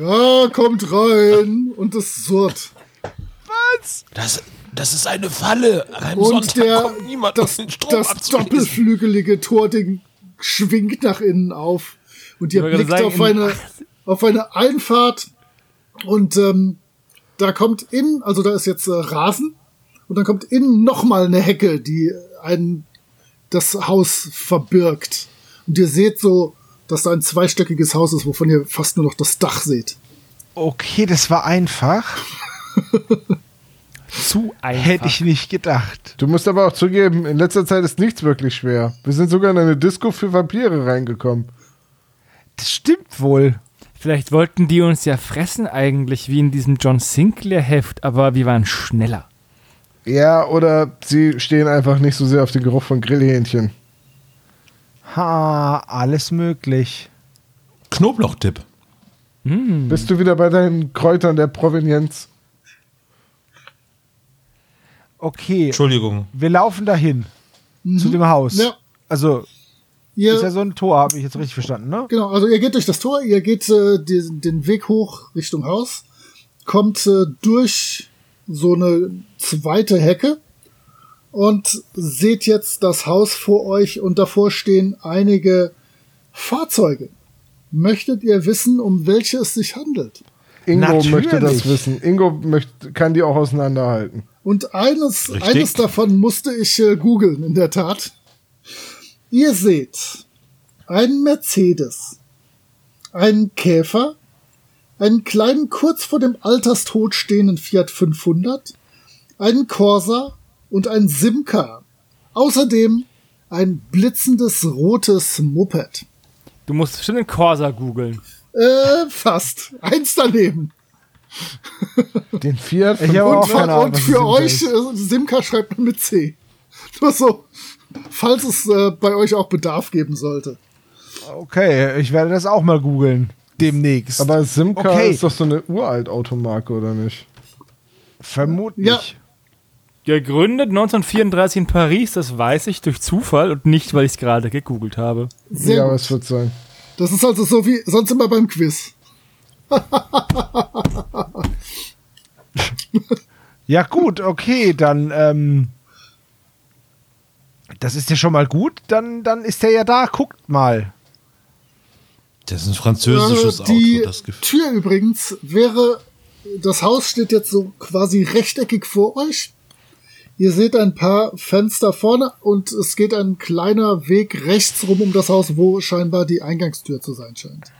Ja, kommt rein. Und es surrt. Das, das ist eine Falle. An einem Und Sonntag der, kommt niemand, das, den Strom das doppelflügelige Tording schwingt nach innen auf. Und ihr blickt gerade auf, sagen, eine, auf eine Einfahrt. Und ähm, da kommt innen, also da ist jetzt äh, Rasen. Und dann kommt innen nochmal eine Hecke, die ein, das Haus verbirgt. Und ihr seht so, dass da ein zweistöckiges Haus ist, wovon ihr fast nur noch das Dach seht. Okay, das war einfach. Zu einfach. Hätte ich nicht gedacht. Du musst aber auch zugeben, in letzter Zeit ist nichts wirklich schwer. Wir sind sogar in eine Disco für Vampire reingekommen. Das stimmt wohl. Vielleicht wollten die uns ja fressen eigentlich, wie in diesem John Sinclair-Heft, aber wir waren schneller. Ja, oder sie stehen einfach nicht so sehr auf den Geruch von Grillhähnchen. Ha, alles möglich. Knoblauchtipp. Bist du wieder bei deinen Kräutern der Provenienz? Okay, Entschuldigung. wir laufen dahin. Zu dem Haus. Ja. Also, Ihr, ist ja so ein Tor, habe ich jetzt richtig verstanden, ne? Genau, also ihr geht durch das Tor, ihr geht äh, den, den Weg hoch Richtung Haus, kommt äh, durch so eine zweite Hecke und seht jetzt das Haus vor euch und davor stehen einige Fahrzeuge. Möchtet ihr wissen, um welche es sich handelt? Ingo Natürlich. möchte das wissen. Ingo möchte, kann die auch auseinanderhalten. Und eines, Richtig. eines davon musste ich äh, googeln, in der Tat. Ihr seht einen Mercedes, einen Käfer, einen kleinen kurz vor dem Alterstod stehenden Fiat 500, einen Corsa und ein Simca. Außerdem ein blitzendes rotes Moped. Du musst bestimmt den Corsa googeln. Äh, fast. Eins daneben. Den Fiat. Ich habe Und, auch keine Ahnung. und für euch, ist. äh, Simca schreibt man mit C. Nur so, falls es äh, bei euch auch Bedarf geben sollte. Okay, ich werde das auch mal googeln. Demnächst. Aber Simca Okay. ist doch so eine uralt Automarke, oder nicht? vermutlich. Ja. Gegründet 1934 in Paris, das weiß ich durch Zufall und nicht, weil ich es gerade gegoogelt habe. Sehr ja, gut. was wird sein? Das ist also so wie sonst immer beim Quiz. Ja, gut, okay, dann, ähm, das ist ja schon mal gut, dann, dann ist der ja da, guckt mal. Das ist ein französisches Äh, die Auto. Das gef- Tür übrigens wäre, das Haus steht jetzt so quasi rechteckig vor euch. Ihr seht ein paar Fenster vorne und es geht ein kleiner Weg rechts rum um das Haus, wo scheinbar die Eingangstür zu sein scheint.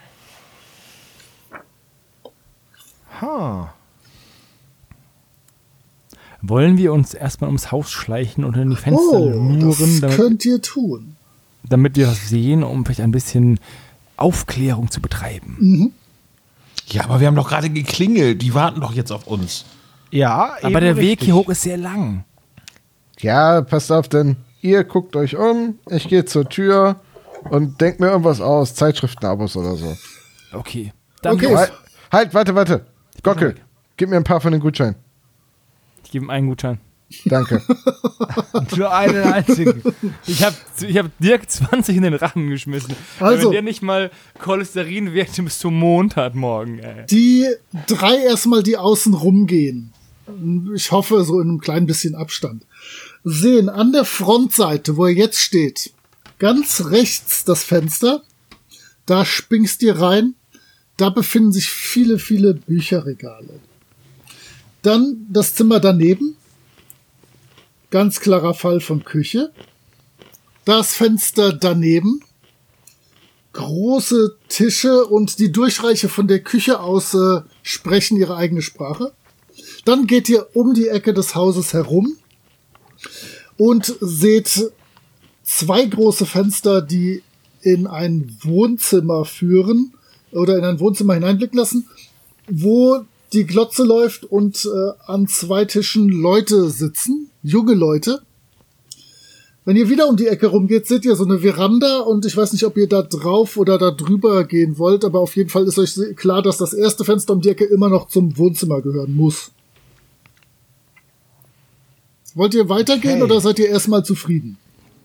Ha. Wollen wir uns erstmal ums Haus schleichen und in die Fenster Oh, luren, das damit, könnt ihr tun. damit wir was sehen, um vielleicht ein bisschen Aufklärung zu betreiben. ja, aber wir haben doch gerade geklingelt. Die warten doch jetzt auf uns. Ja, Aber eben der Weg richtig. hier hoch ist sehr lang. Ja, passt auf, denn ihr guckt euch um, ich gehe zur Tür und denkt mir irgendwas aus, Zeitschriftenabos oder so. Okay. Dann Okay. Halt, halt warte, warte. Gockel, gib mir ein paar von den Gutscheinen. Ich gebe ihm einen Gutschein. Danke. Für einen einzigen. Ich habe ich hab Dirk 20 in den Rachen geschmissen. Also. Wenn der nicht mal Cholesterinwerte bis zum Mond hat morgen, ey. Die drei erstmal, die außen rumgehen. Ich hoffe, so in einem kleinen bisschen Abstand. Sehen an der Frontseite, wo er jetzt steht, ganz rechts das Fenster. Da springst ihr rein. Da befinden sich viele, viele Bücherregale. Dann das Zimmer daneben. Ganz klarer Fall von Küche. Das Fenster daneben große Tische und die Durchreiche von der Küche aus äh, sprechen ihre eigene Sprache. Dann geht ihr um die Ecke des Hauses herum und seht zwei große Fenster, die in ein Wohnzimmer führen oder in ein Wohnzimmer hineinblicken lassen, wo die Glotze läuft und äh, an zwei Tischen Leute sitzen, junge Leute. Wenn ihr wieder um die Ecke rumgeht, seht ihr so eine Veranda und ich weiß nicht, ob ihr da drauf oder da drüber gehen wollt, aber auf jeden Fall ist euch klar, dass das erste Fenster um die Ecke immer noch zum Wohnzimmer gehören muss. Wollt ihr weitergehen Okay. oder seid ihr erstmal zufrieden?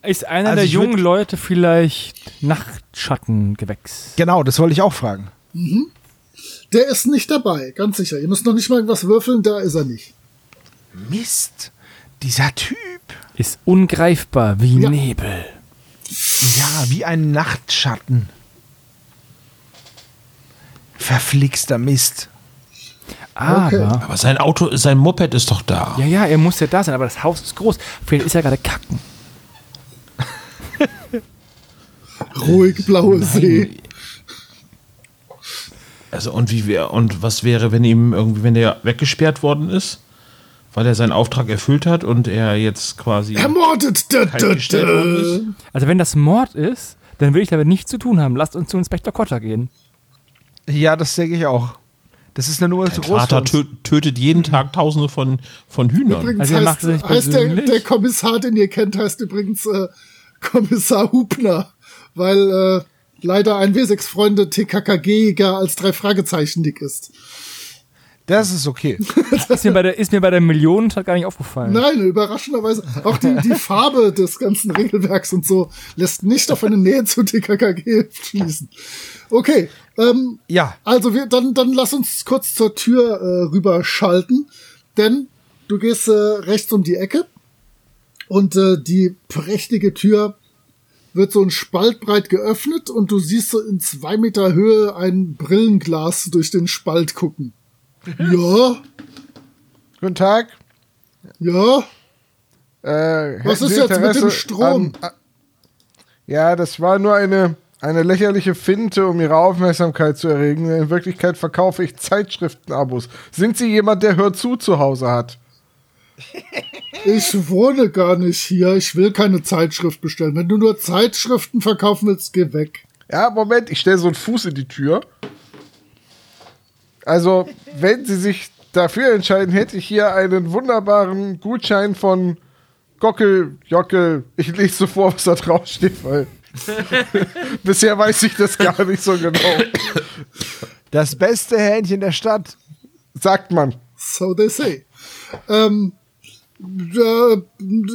Ist einer Also der jungen Leute vielleicht Nachtschattengewächs? Genau, das wollte ich auch fragen. Der ist nicht dabei, ganz sicher. Ihr müsst noch nicht mal irgendwas würfeln, da ist er nicht. Mist. Dieser Typ. Ist ungreifbar wie Ja. Nebel. Ja, wie ein Nachtschatten. Verflixter Mist. Aber, Okay. Aber sein Auto, sein Moped ist doch da. ja, ja, er muss ja da sein, aber das Haus ist groß. Vielleicht ist er gerade kacken. Ruhig blaue See. Also und wie wär, und was wäre, wenn ihm irgendwie, wenn der weggesperrt worden ist, weil er seinen Auftrag erfüllt hat und er jetzt quasi Ermordet! Da, da, da. Also wenn das Mord ist, dann will ich damit nichts zu tun haben. Lasst uns zu Inspektor Kotter gehen. Ja, das denke ich auch. Das ist eine Nummer zu groß. Vater tötet jeden Tag Tausende von, von Hühnern. Übrigens Also macht heißt, nicht heißt der, der Kommissar, den ihr kennt, heißt übrigens äh, Kommissar Hubner, weil äh, leider ein W6-Freunde TKKG-Jäger als drei Fragezeichen dick ist. Das ist okay. Ist mir bei der, ist mir bei der Millionentat gar nicht aufgefallen. Nein, überraschenderweise. Auch die, die Farbe des ganzen Regelwerks und so lässt nicht auf eine Nähe zu TKKG schließen. Okay, ähm, Ja, also wir, dann, dann lass uns kurz zur Tür äh, rüberschalten, denn du gehst äh, rechts um die Ecke und äh, die prächtige Tür wird so ein Spalt breit geöffnet und du siehst so in zwei Meter Höhe ein Brillenglas durch den Spalt gucken. Ja, Guten Tag. ja, Äh, Was ist Sie jetzt mit Interesse dem Strom? An, a- ja, das war nur eine, eine lächerliche Finte, um Ihre Aufmerksamkeit zu erregen. In Wirklichkeit verkaufe ich Zeitschriftenabos. Sind Sie jemand, der Hör zu zu Hause hat? ich wohne gar nicht hier. Ich will keine Zeitschrift bestellen. Wenn du nur Zeitschriften verkaufen willst, geh weg. Ja, Moment, ich stelle so einen Fuß in die Tür. Also, wenn Sie sich dafür entscheiden, hätte ich hier einen wunderbaren Gutschein von Gockel, Jockel. Ich lese so vor, was da drauf steht, weil bisher weiß ich das gar nicht so genau. Das beste Hähnchen der Stadt. Sagt man. So they say. Ähm, ja,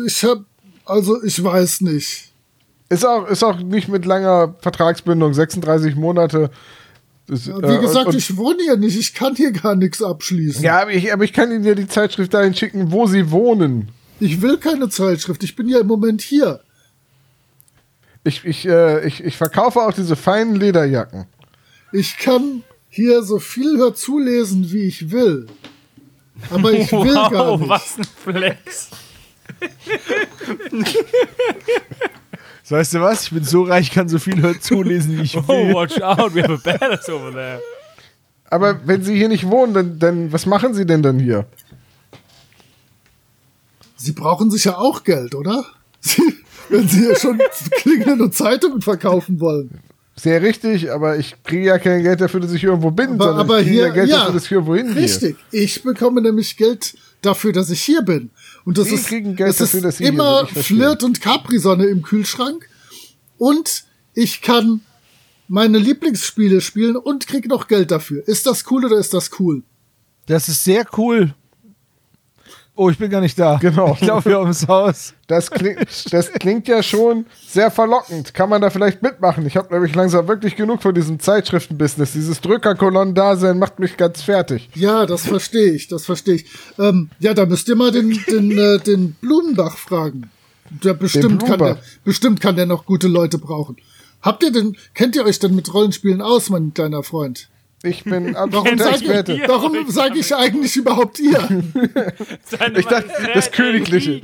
ich hab, also ich weiß nicht. Ist auch, ist auch nicht mit langer Vertragsbindung, 36 Monate. Das, Wie äh, gesagt, und, ich wohne hier nicht, ich kann hier gar nichts abschließen. ja, aber ich, aber ich kann Ihnen ja die Zeitschrift dahin schicken, wo Sie wohnen. Ich will keine Zeitschrift, ich bin ja im Moment hier. Ich, ich, äh, ich, ich verkaufe auch diese feinen Lederjacken. Ich kann hier so viel herzulesen, wie ich will. Aber ich will gar Wow, nicht. was ein Flex. So, weißt du was? Ich bin so reich, kann so viel zulesen, wie ich Oh, will. watch out, we have a badass over there. Aber wenn Sie hier nicht wohnen, dann, dann was machen Sie denn dann hier? Sie brauchen sicher auch Geld, oder? Sie, wenn Sie ja schon klingelnde Zeitungen verkaufen wollen. Sehr richtig, aber ich kriege ja kein Geld dafür, dass ich irgendwo bin, Aber, sondern aber ich kriege hier, ja Geld ja, dafür, dass ich irgendwo hingehe. richtig. Ich bekomme nämlich Geld dafür, dass ich hier bin. Und das Sie ist, kriegen Geld es dafür, ist dass Sie hier immer. Flirt und Capri-Sonne im Kühlschrank. Und ich kann meine Lieblingsspiele spielen und krieg noch Geld dafür. Ist das cool oder ist das cool? Das ist sehr cool. Oh, ich bin gar nicht da. Genau. Ich laufe hier ums Haus. Das klingt, das klingt ja schon sehr verlockend. Kann man da vielleicht mitmachen? Ich habe nämlich langsam wirklich genug von diesem Zeitschriftenbusiness. Dieses Drückerkolonnen-Dasein macht mich ganz fertig. Ja, das verstehe ich, das verstehe ich. Ähm, ja, da müsst ihr mal den, den, äh, den Blumenbach fragen. Der bestimmt kann der, bestimmt kann der noch gute Leute brauchen. Habt ihr denn, kennt ihr euch denn mit Rollenspielen aus, mein kleiner Freund? Ich bin sage Experte. ich, warum sag ich eigentlich überhaupt ihr? Seine Ich dachte, Majestät das Königliche.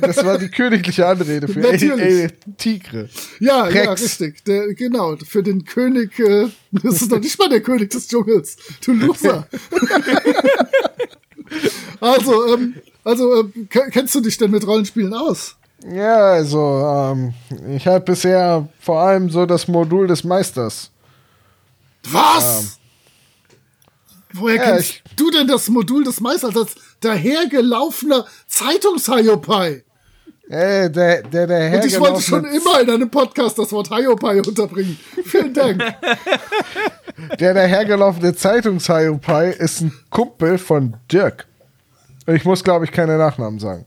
Das war die königliche Anrede für Natürlich. Tigre. Ja, ja, Rex. richtig. Der, genau, für den König, äh, das ist doch nicht mal der König des Dschungels. Du Loser. also, ähm, also, ähm, ke- kennst du dich denn mit Rollenspielen aus? Ja, also, ähm, ich habe bisher vor allem so das Modul des Meisters. Was? Woher Ja, kennst ich- du denn das Modul des Meisters als dahergelaufener Zeitungshaiopai? Ey, der, der, der Und ich wollte schon immer in einem Podcast das Wort Haiopai unterbringen. Vielen Dank. Der dahergelaufene Zeitungshiopai ist ein Kumpel von Dirk. Ich muss, glaube ich, keine Nachnamen sagen.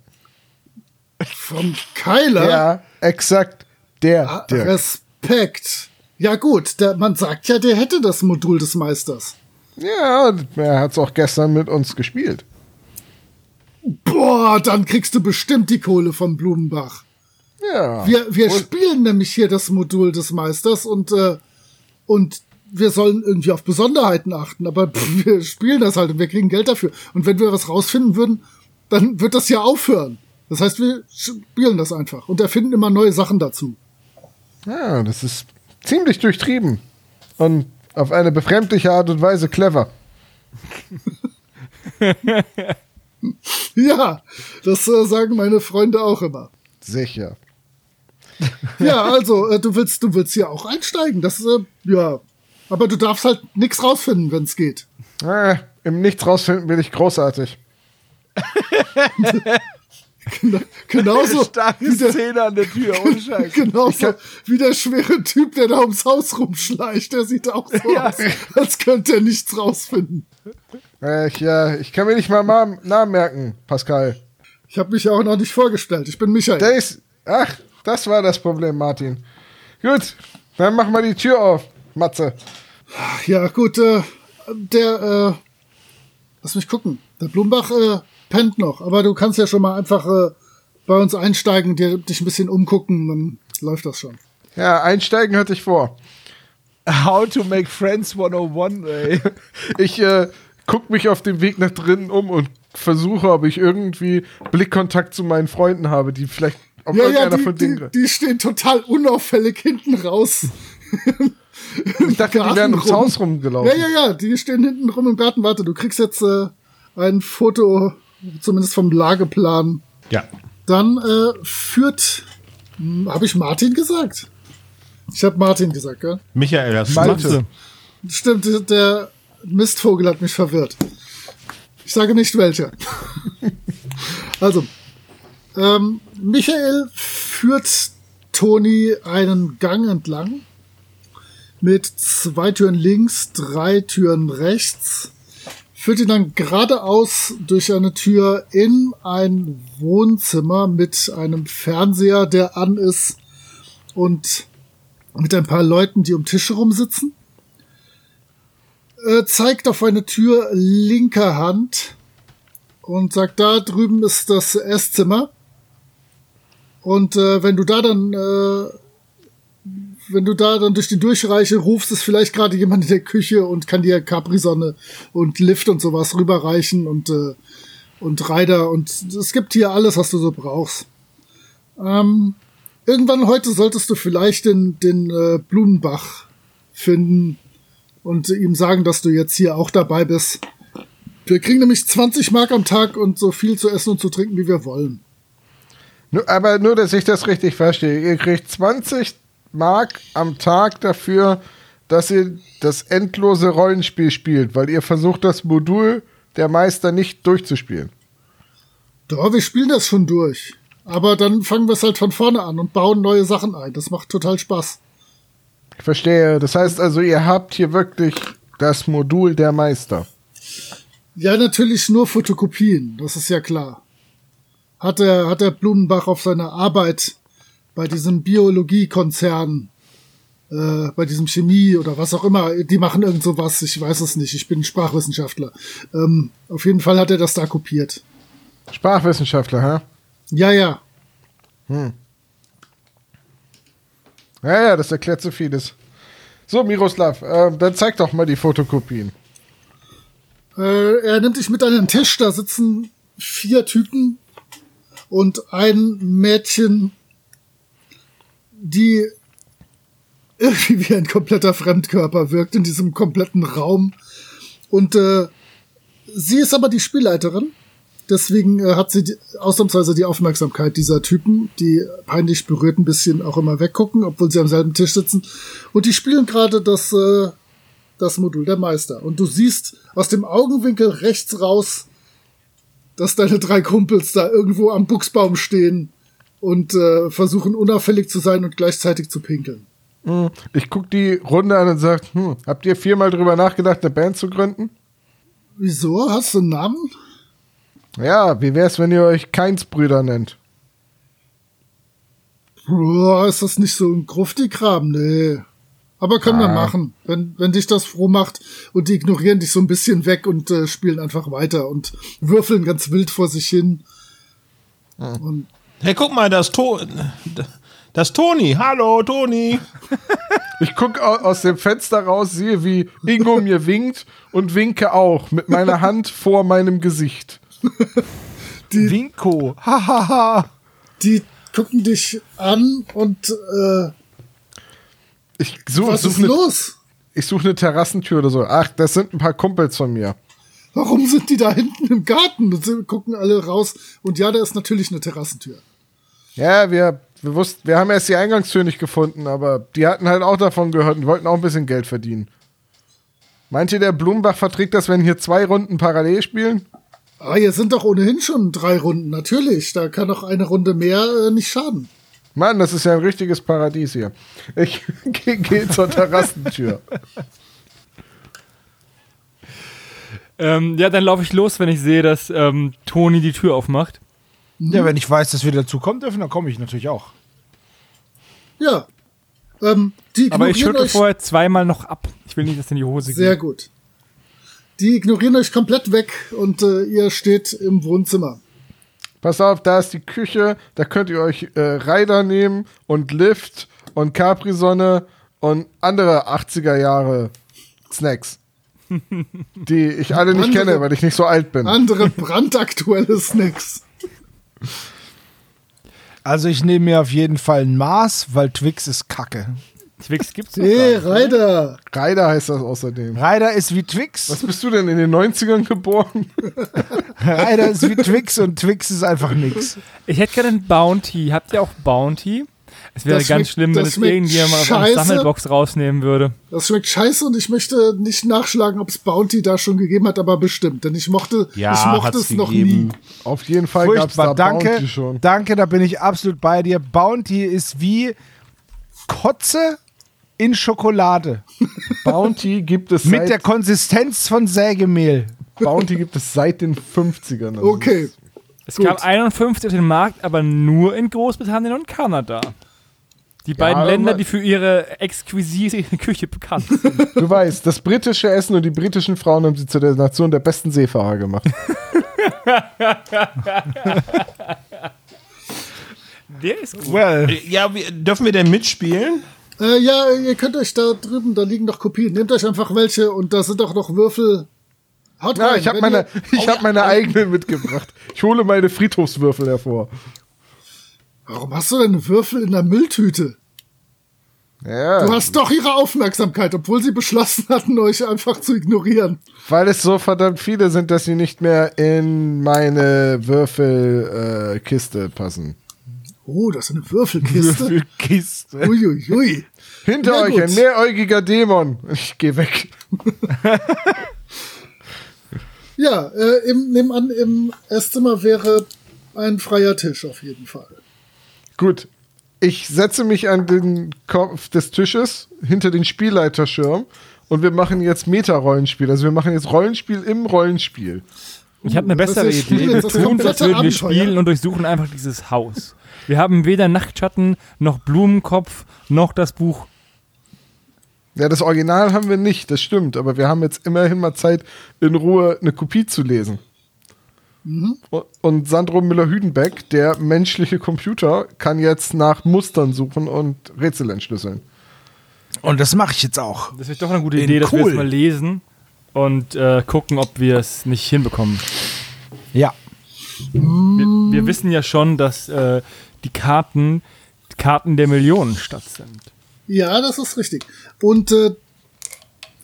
Vom Keiler? Ja, exakt der Ah, Dirk. Respekt. Ja gut, der, man sagt ja, der hätte das Modul des Meisters. Ja, er hat es auch gestern mit uns gespielt. Boah, dann kriegst du bestimmt die Kohle vom Blumenbach. Ja. Wir, wir Und- spielen nämlich hier das Modul des Meisters und, äh, und wir sollen irgendwie auf Besonderheiten achten, aber pff, wir spielen das halt und wir kriegen Geld dafür. Und wenn wir was rausfinden würden, dann wird das ja aufhören. Das heißt, wir spielen das einfach und erfinden immer neue Sachen dazu. ja, das ist ziemlich durchtrieben. Und auf eine befremdliche Art und Weise clever. Ja, das äh, sagen meine Freunde auch immer. Sicher. Ja, also, äh, du willst, du willst hier auch einsteigen. Das, äh, ja. Aber du darfst halt nichts rausfinden, wenn es geht. Äh, Im Nichts rausfinden bin ich großartig. Genauso Starke wie der, Szene an der Tür, ohne Scheiß. genauso wie der schwere Typ, der da ums Haus rumschleicht. Der sieht auch so aus, als könnte er nichts rausfinden. Äh, ich, ja, ich kann mir nicht mal Ma- Namen merken, Pascal. Ich habe mich auch noch nicht vorgestellt. Ich bin Michael. Der ist. Ach, das war das Problem, Martin. Gut, dann mach mal die Tür auf, Matze. Ja, gut, äh, der, äh, lass mich gucken. Der Blumbach äh, pennt noch, aber du kannst ja schon mal einfach äh, bei uns einsteigen, dir, dich ein bisschen umgucken, dann läuft das schon. Ja, einsteigen hatte ich vor. How to make friends 101, ey. Ich äh, guck mich auf dem Weg nach drinnen um und versuche, ob ich irgendwie Blickkontakt zu meinen Freunden habe, die vielleicht auf Ja, ja, irgendeiner die, von die, denen. die stehen total unauffällig hinten raus. ich dachte, die Garten wären ums. Haus rumgelaufen. Ja, ja, ja, die stehen hinten rum im Garten. Warte, du kriegst jetzt äh, ein Foto, zumindest vom Lageplan. Ja. Dann äh, führt, habe ich Martin gesagt? Ich habe Martin gesagt, gell? Michael, hast du Malte. Mathe? Stimmt, der Mistvogel hat mich verwirrt. Ich sage nicht welcher. also, ähm, Michael führt Toni einen Gang entlang mit zwei Türen links, drei Türen rechts. Führt ihn dann geradeaus durch eine Tür in ein Wohnzimmer mit einem Fernseher, der an ist und mit ein paar Leuten, die um Tische rumsitzen. Äh, zeigt auf eine Tür linker Hand und sagt, da drüben ist das Esszimmer. Und äh, wenn du da dann, äh, wenn du da dann durch die Durchreiche rufst, ist vielleicht gerade jemand in der Küche und kann dir Capri-Sonne und Lift und sowas rüberreichen und, äh, und Reiter und es gibt hier alles, was du so brauchst. Ähm, irgendwann heute solltest du vielleicht den, den äh, Blumenbach finden und ihm sagen, dass du jetzt hier auch dabei bist. Wir kriegen nämlich 20 Mark am Tag und so viel zu essen und zu trinken, wie wir wollen. Aber nur, dass ich das richtig verstehe. Ihr kriegt 20 Mark am Tag dafür, dass ihr das endlose Rollenspiel spielt, weil ihr versucht, das Modul der Meister nicht durchzuspielen. Doch, wir spielen das schon durch. Aber dann fangen wir es halt von vorne an und bauen neue Sachen ein. Das macht total Spaß. Ich verstehe. Das heißt also, ihr habt hier wirklich das Modul der Meister. Ja, natürlich nur Fotokopien, das ist ja klar. Hat der, hat der Blumenbach auf seiner Arbeit bei diesem Biologiekonzern, äh, bei diesem Chemie oder was auch immer, die machen irgend sowas, ich weiß es nicht, ich bin Sprachwissenschaftler. Ähm, auf jeden Fall hat er das da kopiert. Sprachwissenschaftler, hä? Ja, ja. Ja, ja, das erklärt so vieles. So, Miroslav, äh, dann zeig doch mal die Fotokopien. Äh, er nimmt dich mit an den Tisch, da sitzen vier Typen und ein Mädchen, die irgendwie wie ein kompletter Fremdkörper wirkt in diesem kompletten Raum. Und äh, sie ist aber die Spielleiterin. Deswegen äh, hat sie die, ausnahmsweise die Aufmerksamkeit dieser Typen, die peinlich berührt ein bisschen auch immer weggucken, obwohl sie am selben Tisch sitzen. Und die spielen gerade das, äh, das Modul der Meister. Und du siehst aus dem Augenwinkel rechts raus, dass deine drei Kumpels da irgendwo am Buchsbaum stehen und äh, versuchen unauffällig zu sein und gleichzeitig zu pinkeln. Hm, Ich guck die Runde an und sag, hm, habt ihr viermal drüber nachgedacht, eine Band zu gründen? Wieso? Hast du einen Namen? Ja, wie wär's, wenn ihr euch Keinsbrüder nennt? Boah, ist das nicht so ein Grufti-Kram? Nee. Aber können wir Ah. machen, wenn, wenn dich das froh macht und die ignorieren dich so ein bisschen weg und äh, spielen einfach weiter und würfeln ganz wild vor sich hin. Und Hey, guck mal, das, to das Toni. Hallo, Toni. Ich guck au- aus dem Fenster raus, sehe, wie Ingo mir winkt und winke auch mit meiner Hand vor meinem Gesicht. Winko. Hahaha. die gucken dich an und äh, Ich suche was such ist eine los? ich such ne Terrassentür oder so. Ach, das sind ein paar Kumpels von mir. Warum sind die da hinten im Garten? Und sie gucken alle raus. Und ja, da ist natürlich eine Terrassentür. Ja, wir, wir wussten, wir haben erst die Eingangstür nicht gefunden, aber die hatten halt auch davon gehört und wollten auch ein bisschen Geld verdienen. Meint ihr, der Blumenbach verträgt das, wenn hier zwei Runden parallel spielen? Ah, hier sind doch ohnehin schon drei Runden. Natürlich, da kann doch eine Runde mehr äh, nicht schaden. Mann, das ist ja ein richtiges Paradies hier. Ich gehe geh zur Terrassentür. Ähm, ja, dann laufe ich los, wenn ich sehe, dass ähm, Toni die Tür aufmacht. Ja, wenn ich weiß, dass wir dazu kommen dürfen, dann komme ich natürlich auch. Ja. Ähm, die Aber ich ignorieren schüttle euch vorher zweimal noch ab. Ich will nicht, dass in die Hose geht. sehr gut. Die ignorieren euch komplett weg und äh, ihr steht im Wohnzimmer. Pass auf, da ist die Küche, da könnt ihr euch äh, Rider nehmen und Lift und Capri-Sonne und andere 80er Jahre Snacks. Die ich alle nicht Andere- kenne, weil ich nicht so alt bin. Andere brandaktuelle Snacks. Also ich nehme mir auf jeden Fall ein Maß, weil Twix ist Kacke. Twix gibt's nicht, ne? Ryder. Rider heißt das außerdem. Ryder ist wie Twix. Was bist du denn in den 90ern geboren? Ryder ist wie Twix und Twix ist einfach nix. Ich hätte gerne einen Bounty. Habt ihr auch Bounty? Es wäre Das ganz schlimm, wenn es irgendjemand aus der Sammelbox rausnehmen würde. Das schmeckt scheiße und ich möchte nicht nachschlagen, ob es Bounty da schon gegeben hat, aber bestimmt. Denn ich mochte, Ja, ich mochte es noch gegeben. nie. Auf jeden Fall gab es da Furchtbar, danke. Bounty schon. Danke, da bin ich absolut bei dir. Bounty ist wie Kotze in Schokolade. Bounty gibt es Mit seit, der Konsistenz von Sägemehl. Bounty gibt es seit den 50ern. Also Okay. Es Gut. kam 51 auf den Markt, aber nur in Großbritannien und Kanada. Die beiden aber- Länder, die für ihre exquisite Küche bekannt sind. Du weißt, das britische Essen und die britischen Frauen haben sie zu der Nation der besten Seefahrer gemacht. Der ist gut. Well. Ja, wir, dürfen wir denn mitspielen? Äh, ja, ihr könnt euch da drüben, da liegen noch Kopien. Nehmt euch einfach welche und da sind auch noch Würfel. Haut Ja, rein. ich habe meine, ihr- ich hab meine eigenen mitgebracht. Ich hole meine Friedhofswürfel hervor. Warum hast du denn Würfel in der Mülltüte? Ja, Du hast doch ihre Aufmerksamkeit, obwohl sie beschlossen hatten, euch einfach zu ignorieren. weil es so verdammt viele sind, dass sie nicht mehr in meine Würfelkiste äh, passen. Oh, das ist eine Würfelkiste. Würfelkiste. Uiuiui. Hinter Na euch gut. ein mehräugiger Dämon. Ich geh weg. Ja, äh, im, nebenan im Esszimmer wäre ein freier Tisch auf jeden Fall. Gut. Ich setze mich an den Kopf des Tisches hinter den Spielleiterschirm und wir machen jetzt Meta-Rollenspiel. Also wir machen jetzt Rollenspiel im Rollenspiel. Ich habe eine bessere Idee. Wir tun, als würden wir spielen und durchsuchen einfach dieses Haus. Wir haben weder Nachtschatten, noch Blumenkopf, noch das Buch. Ja, das Original haben wir nicht, das stimmt. Aber wir haben jetzt immerhin mal Zeit, in Ruhe eine Kopie zu lesen. Und- Und Sandro Müller-Hüdenbeck, der menschliche Computer, kann jetzt nach Mustern suchen und Rätsel entschlüsseln. Und das mache ich jetzt auch. Das ist doch eine gute In Idee, dass wir cool. es mal lesen und äh, gucken, ob wir es nicht hinbekommen. Ja. Wir, wir wissen ja schon, dass äh, die Karten Karten der Millionenstadt sind. Ja, das ist richtig. Und äh,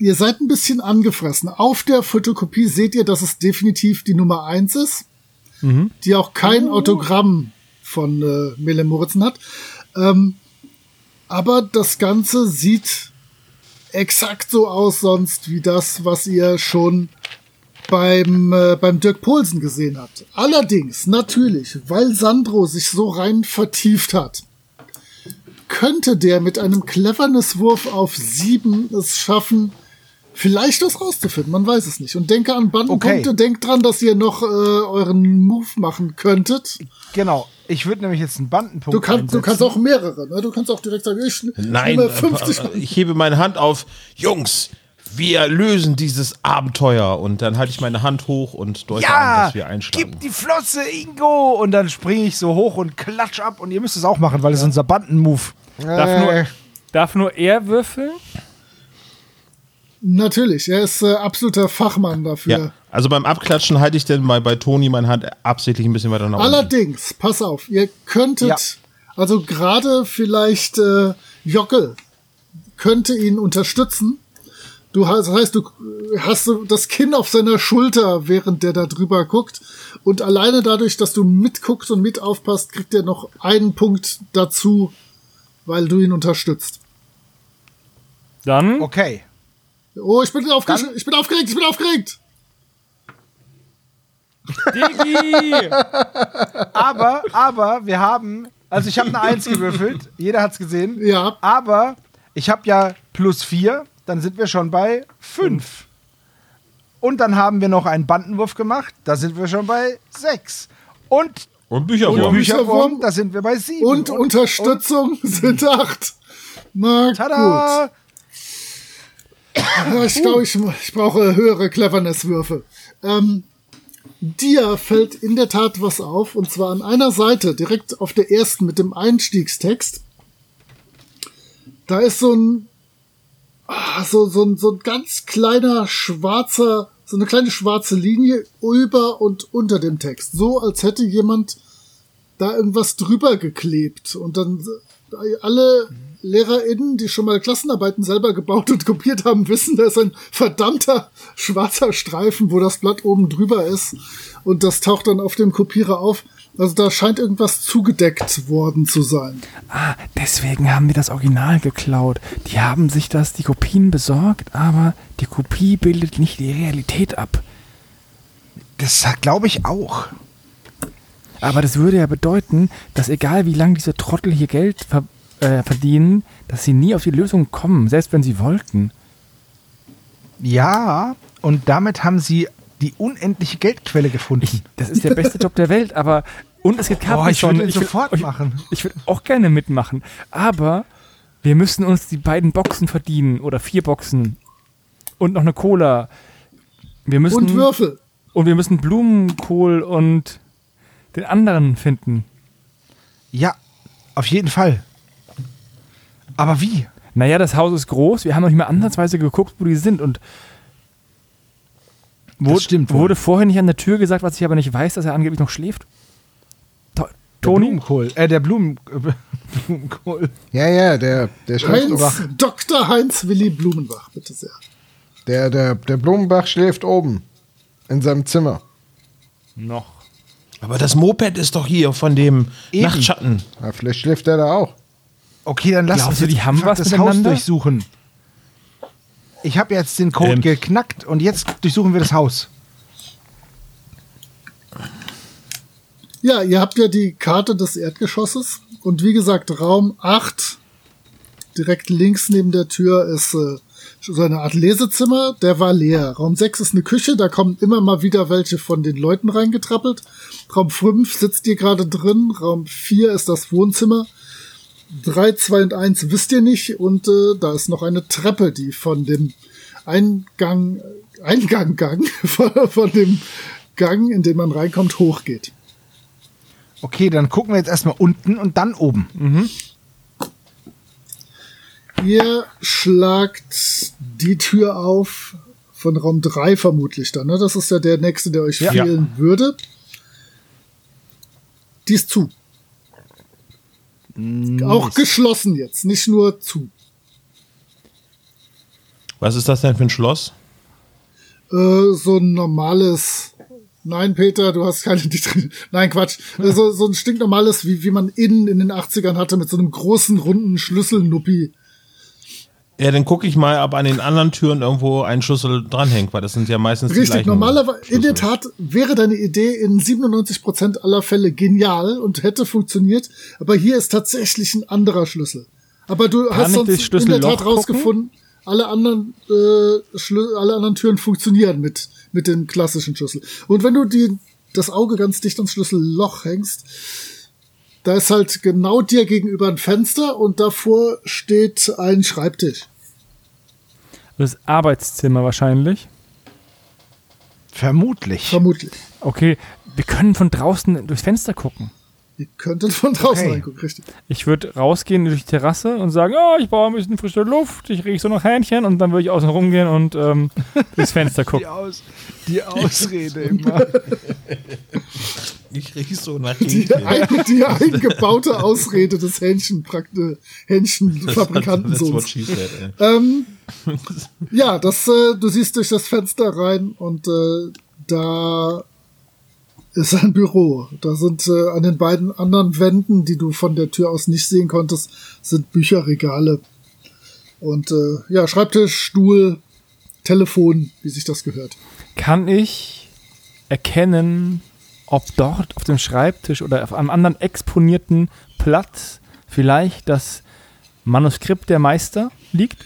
ihr seid ein bisschen angefressen. Auf der Fotokopie seht ihr, dass es definitiv die Nummer eins ist, die auch kein Autogramm von äh, Mele Moritzen hat. Ähm, aber das Ganze sieht exakt so aus sonst wie das, was ihr schon beim, äh, beim Dirk Polsen gesehen habt. Allerdings, natürlich, weil Sandro sich so rein vertieft hat, könnte der mit einem Cleverness-Wurf auf sieben es schaffen, vielleicht was rauszufinden. Man weiß es nicht. Und denke an Bandenpunkte. Okay. Denkt dran, dass ihr noch äh, euren Move machen könntet. Genau. Ich würde nämlich jetzt einen Bandenpunkt Du, kannst, du kannst auch mehrere. Ne? Du kannst auch direkt sagen, ich Nein, nehme 50 äh, ich hebe meine Hand auf. Jungs, wir lösen dieses Abenteuer. Und dann halte ich meine Hand hoch und deute an, Ja, dass wir einschlagen. gib die Flosse, Ingo! Und dann springe ich so hoch und klatsch ab. Und ihr müsst es auch machen, weil es unser Bandenmove. Darf, nur, darf nur er würfeln? Natürlich, er ist äh, absoluter Fachmann dafür. Ja, also beim Abklatschen halte ich dann mal bei Toni meine Hand absichtlich ein bisschen weiter nach unten. Allerdings, pass auf, ihr könntet, Ja. also gerade vielleicht äh, Jockel könnte ihn unterstützen. Du hast, das heißt, du hast das Kinn auf seiner Schulter, während der da drüber guckt. Und alleine dadurch, dass du mitguckst und mit aufpasst, kriegt er noch einen Punkt dazu, weil du ihn unterstützt. Dann Okay. Oh, ich bin aufgeregt, ich bin aufgeregt, ich bin aufgeregt. Digi! Aber, aber, wir haben, also ich habe eine Eins gewürfelt. Jeder hat's gesehen. Ja. Aber ich habe ja plus vier, dann sind wir schon bei fünf. Und dann haben wir noch einen Bandenwurf gemacht, da sind wir schon bei sechs. Und Und Bücherwurm. Und Bücher- Bücherwurm, da sind wir bei sieben. Und, Unterstützung sind acht. Na gut. Tada! Ja, ich glaube, ich, ich brauche höhere Cleverness-Würfe. Ähm, dir fällt in der Tat was auf, und zwar an einer Seite, direkt auf der ersten mit dem Einstiegstext. Da ist so ein, ah, so, so, ein, so ein ganz kleiner schwarzer, so eine kleine schwarze Linie über und unter dem Text. So, als hätte jemand da irgendwas drüber geklebt. Und dann alle LehrerInnen, die schon mal Klassenarbeiten selber gebaut und kopiert haben, wissen, da ist ein verdammter schwarzer Streifen, wo das Blatt oben drüber ist. Und das taucht dann auf dem Kopierer auf. Also da scheint irgendwas zugedeckt worden zu sein. Ah, deswegen haben wir das Original geklaut. Die haben sich das, die Kopien besorgt, aber die Kopie bildet nicht die Realität ab. Das glaube ich auch. Aber das würde ja bedeuten, dass egal wie lange diese Trottel hier Geld ver äh, verdienen, dass sie nie auf die Lösung kommen, selbst wenn sie wollten. Ja, und damit haben sie die unendliche Geldquelle gefunden. Ich, das ist der beste Job der Welt, aber und es gibt Boah, ich Capri-Sonne. würde ihn sofort ich, machen. Ich würde auch gerne mitmachen, aber wir müssen uns die beiden Boxen verdienen oder vier Boxen und noch eine Cola. Wir müssen Und Würfel. und wir müssen Blumenkohl und den anderen finden. Ja, auf jeden Fall. Aber wie? Naja, das Haus ist groß. Wir haben noch nicht mal ansatzweise geguckt, wo die sind. Und wurde, stimmt wurde vorher nicht an der Tür gesagt, was ich aber nicht weiß, dass er angeblich noch schläft? To Der Toni? Blumenkohl. Äh, der Blumen, äh, Blumenkohl. Ja, ja, der, der schläft Heinz, wach. Dr. Heinz Willi Blumenbach, bitte sehr. Der, der, der Blumenbach schläft oben. In seinem Zimmer. Noch. Aber das Moped ist doch hier von dem Eben. Nachtschatten. Ja, vielleicht schläft der da auch. Okay, dann lass Glaubst uns jetzt die haben was das Haus durchsuchen. Ich habe jetzt den Code Ähm. geknackt und jetzt durchsuchen wir das Haus. Ja, ihr habt ja die Karte des Erdgeschosses und wie gesagt, Raum 8, direkt links neben der Tür ist äh, so eine Art Lesezimmer, der war leer. Raum 6 ist eine Küche, da kommen immer mal wieder welche von den Leuten reingetrappelt. Raum 5 sitzt ihr gerade drin, Raum 4 ist das Wohnzimmer. 3, 2 und 1 wisst ihr nicht und äh, da ist noch eine Treppe, die von dem Eingang, Eingang, Gang, von, von dem Gang, in den man reinkommt, hochgeht. Okay, dann gucken wir jetzt erstmal unten und dann oben. Ihr schlagt die Tür auf von Raum 3 vermutlich dann. Ne? Das ist ja der nächste, der euch Ja. fehlen würde. Die ist zu. Auch geschlossen jetzt, nicht nur zu. Was ist das denn für ein Schloss? Äh, so ein normales. Nein, Peter, du hast keine. Nein, Quatsch. Äh, So, so ein stinknormales, wie, wie man innen in den 80ern hatte, mit so einem großen, runden Schlüsselnuppi. Ja, dann gucke ich mal, ob an den anderen Türen irgendwo ein Schlüssel dranhängt, weil das sind ja meistens die Richtig, gleichen normalerweise, in der Schlüssel. Tat wäre deine Idee in 97% aller Fälle genial und hätte funktioniert, aber hier ist tatsächlich ein anderer Schlüssel. Aber du Kann hast sonst in der Tat rausgefunden, alle anderen, äh, Schlü alle anderen Türen funktionieren mit, mit dem klassischen Schlüssel. Und wenn du die, das Auge ganz dicht ans Schlüsselloch hängst, da ist halt genau dir gegenüber ein Fenster und davor steht ein Schreibtisch. Das Arbeitszimmer wahrscheinlich. Vermutlich. Vermutlich. Okay, wir können von draußen durchs Fenster gucken. Ihr könntet von draußen Okay. reingucken, richtig. Ich würde rausgehen durch die Terrasse und sagen, oh, ich brauche ein bisschen frische Luft, ich rieche so noch Hähnchen und dann würde ich außen rumgehen und ähm, durchs Fenster gucken. Die, Aus, die Ausrede immer. Ich riech so nach Die, Hähnchen. ein, die eingebaute Ausrede des Hähnchenfabrikanten she said. Ähm, ja, das, äh, du siehst durch das Fenster rein und äh, da ist ein Büro. Da sind äh, an den beiden anderen Wänden, die du von der Tür aus nicht sehen konntest, sind Bücherregale. Und äh, ja, Schreibtisch, Stuhl, Telefon, wie sich das gehört. Kann ich erkennen, ob dort auf dem Schreibtisch oder auf einem anderen exponierten Platz vielleicht das Manuskript der Meister liegt?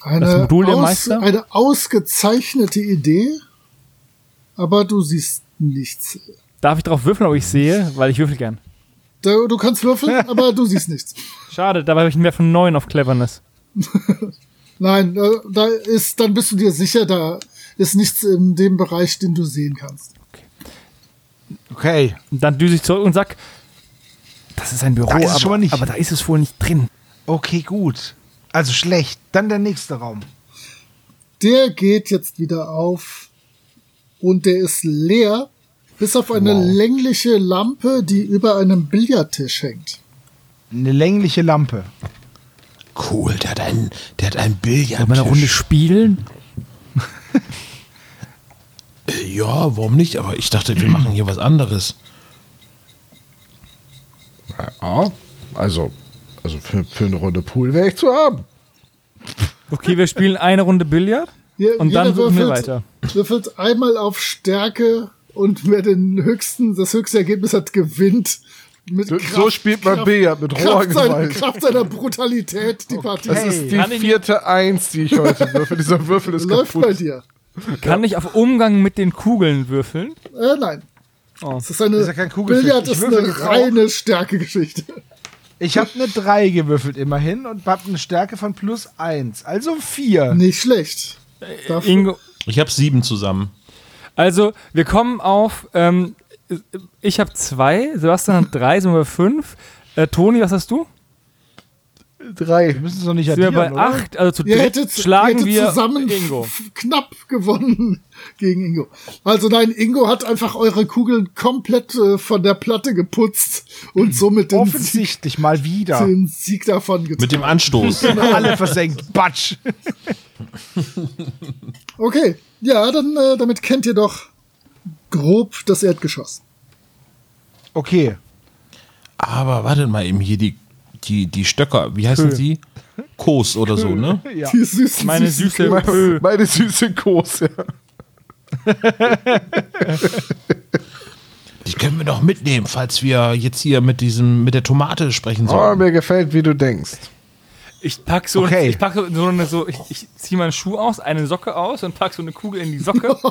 Eine, Das Modul der aus, Meister? eine ausgezeichnete Idee, aber du siehst nichts. Darf ich darauf würfeln, ob ich sehe? Weil ich würfel gern. Du, du kannst würfeln, aber du siehst nichts. Schade, dabei habe ich mehr von 9 auf Cleverness. Nein, äh, da ist, dann bist du dir sicher, da ist nichts in dem Bereich, den du sehen kannst. Okay. Und dann düse ich zurück und sag, das ist ein Büro, Da ist aber, schon mal nicht. aber da ist es wohl nicht drin. Okay, gut. Also schlecht. Dann der nächste Raum. Der geht jetzt wieder auf und der ist leer, bis auf eine längliche Lampe, die über einem Billardtisch hängt. Eine längliche Lampe. Cool, der hat einen, der hat einen Billard. Wollen wir eine Runde spielen? Ja, warum nicht? Aber ich dachte, wir machen hier was anderes. Ja, also, also für, für eine Runde Pool wäre ich zu haben. Okay, wir spielen eine Runde Billard Je- und dann jeder suchen wir würfelt- weiter. Würfelt einmal auf Stärke und wer den höchsten, das höchste Ergebnis hat, gewinnt. Mit So spielt man Billard mit roher Kraft, seiner, Gewalt. Kraft seiner Brutalität, die Partie. Das ist die Kann vierte Eins, die ich heute würfel. Dieser Würfel ist läuft bei kaputt. dir. Kann ich auf Umgang mit den Kugeln würfeln? Äh, nein. Oh. Das ist eine Das ist ja. Billard ist eine reine Stärkegeschichte. Ich habe eine 3 gewürfelt immerhin und habe eine Stärke von plus 1. Also 4. Nicht schlecht. Dafür- Ingo, Ich habe sieben zusammen. also wir kommen auf, ähm, ich habe zwei, Sebastian hat drei, sind wir fünf. Äh, Toni, was hast du? Drei. Wir müssen es doch nicht Sind wir addieren, bei oder? acht, also zu Ihr dritt hättet, schlagen ihr hättet wir zusammen Ingo. knapp gewonnen gegen Ingo. Also nein, Ingo hat einfach eure Kugeln komplett äh, von der Platte geputzt und somit den Sieg, Offensichtlich mal wieder. den Sieg davon getragen. Mit dem Anstoß. Alle versenkt. Batsch. Okay, ja, dann äh, damit kennt ihr doch grob das Erdgeschoss. Okay. Aber wartet mal eben hier, die, die, die Stöcker, wie heißen sie? Kos oder so, ne? Ja. Die süßen, Meine süßen süße. Pö. Meine süße Kos, ja. Die können wir doch mitnehmen, falls wir jetzt hier mit diesem, mit der Tomate sprechen Oh, sollen. mir gefällt, wie du denkst. Ich pack so, Okay. ich pack so, so eine, so, ich, ich ziehe meinen Schuh aus, eine Socke aus und pack so eine Kugel in die Socke.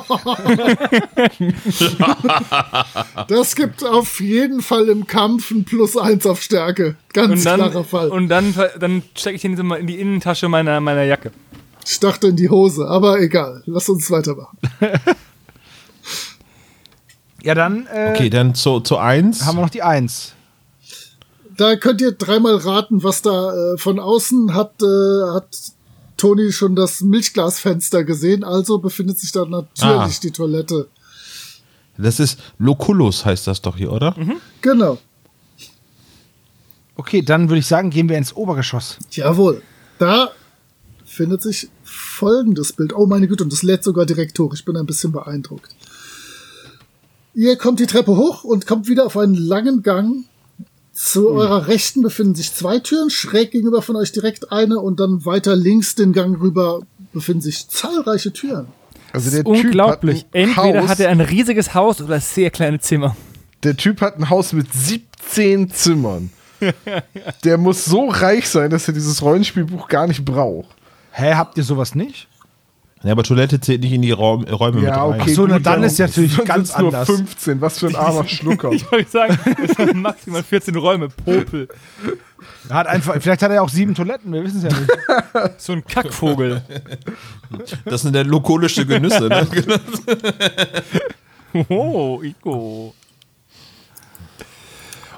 Das gibt auf jeden Fall im Kampf ein Plus eins auf Stärke. Ganz Und dann, klarer Fall. und dann, dann stecke ich den so mal in die Innentasche meiner, meiner Jacke. Ich dachte in die Hose, aber egal. Lass uns weitermachen. Ja, dann äh, Okay, dann zu, zu eins. haben wir noch die 1. Da könnt ihr dreimal raten, was da äh, von außen hat, äh, hat Toni schon das Milchglasfenster gesehen, also befindet sich da natürlich Ah. die Toilette. Das ist Loculus, heißt das doch hier, oder? Genau. Okay, dann würde ich sagen, gehen wir ins Obergeschoss. Jawohl. Da findet sich folgendes Bild. Oh meine Güte, und das lädt sogar direkt hoch. Ich bin ein bisschen beeindruckt. Ihr kommt die Treppe hoch und kommt wieder auf einen langen Gang. Zu eurer Rechten befinden sich zwei Türen, schräg gegenüber von euch direkt eine und dann weiter links den Gang rüber befinden sich zahlreiche Türen. Also der Unglaublich. Typ hat ein Entweder Haus, hat er ein riesiges Haus oder sehr kleine Zimmer. Der Typ hat ein Haus mit 17 Zimmern. Der muss so reich sein, dass er dieses Rollenspielbuch gar nicht braucht. Hä, habt ihr sowas nicht? Ja, aber Toilette zählt nicht in die Raum, Räume mit rein. Ach so, na, dann ist ja natürlich ganz nur anders. 15, was für ein armer Schlucker. Ich wollte sagen, es haben maximal 14 Räume. Popel. Hat einfach, vielleicht hat er ja auch sieben Toiletten, wir wissen es ja nicht. So ein Kackvogel. Das sind der lokulische Genüsse, ne? Oh, Igo.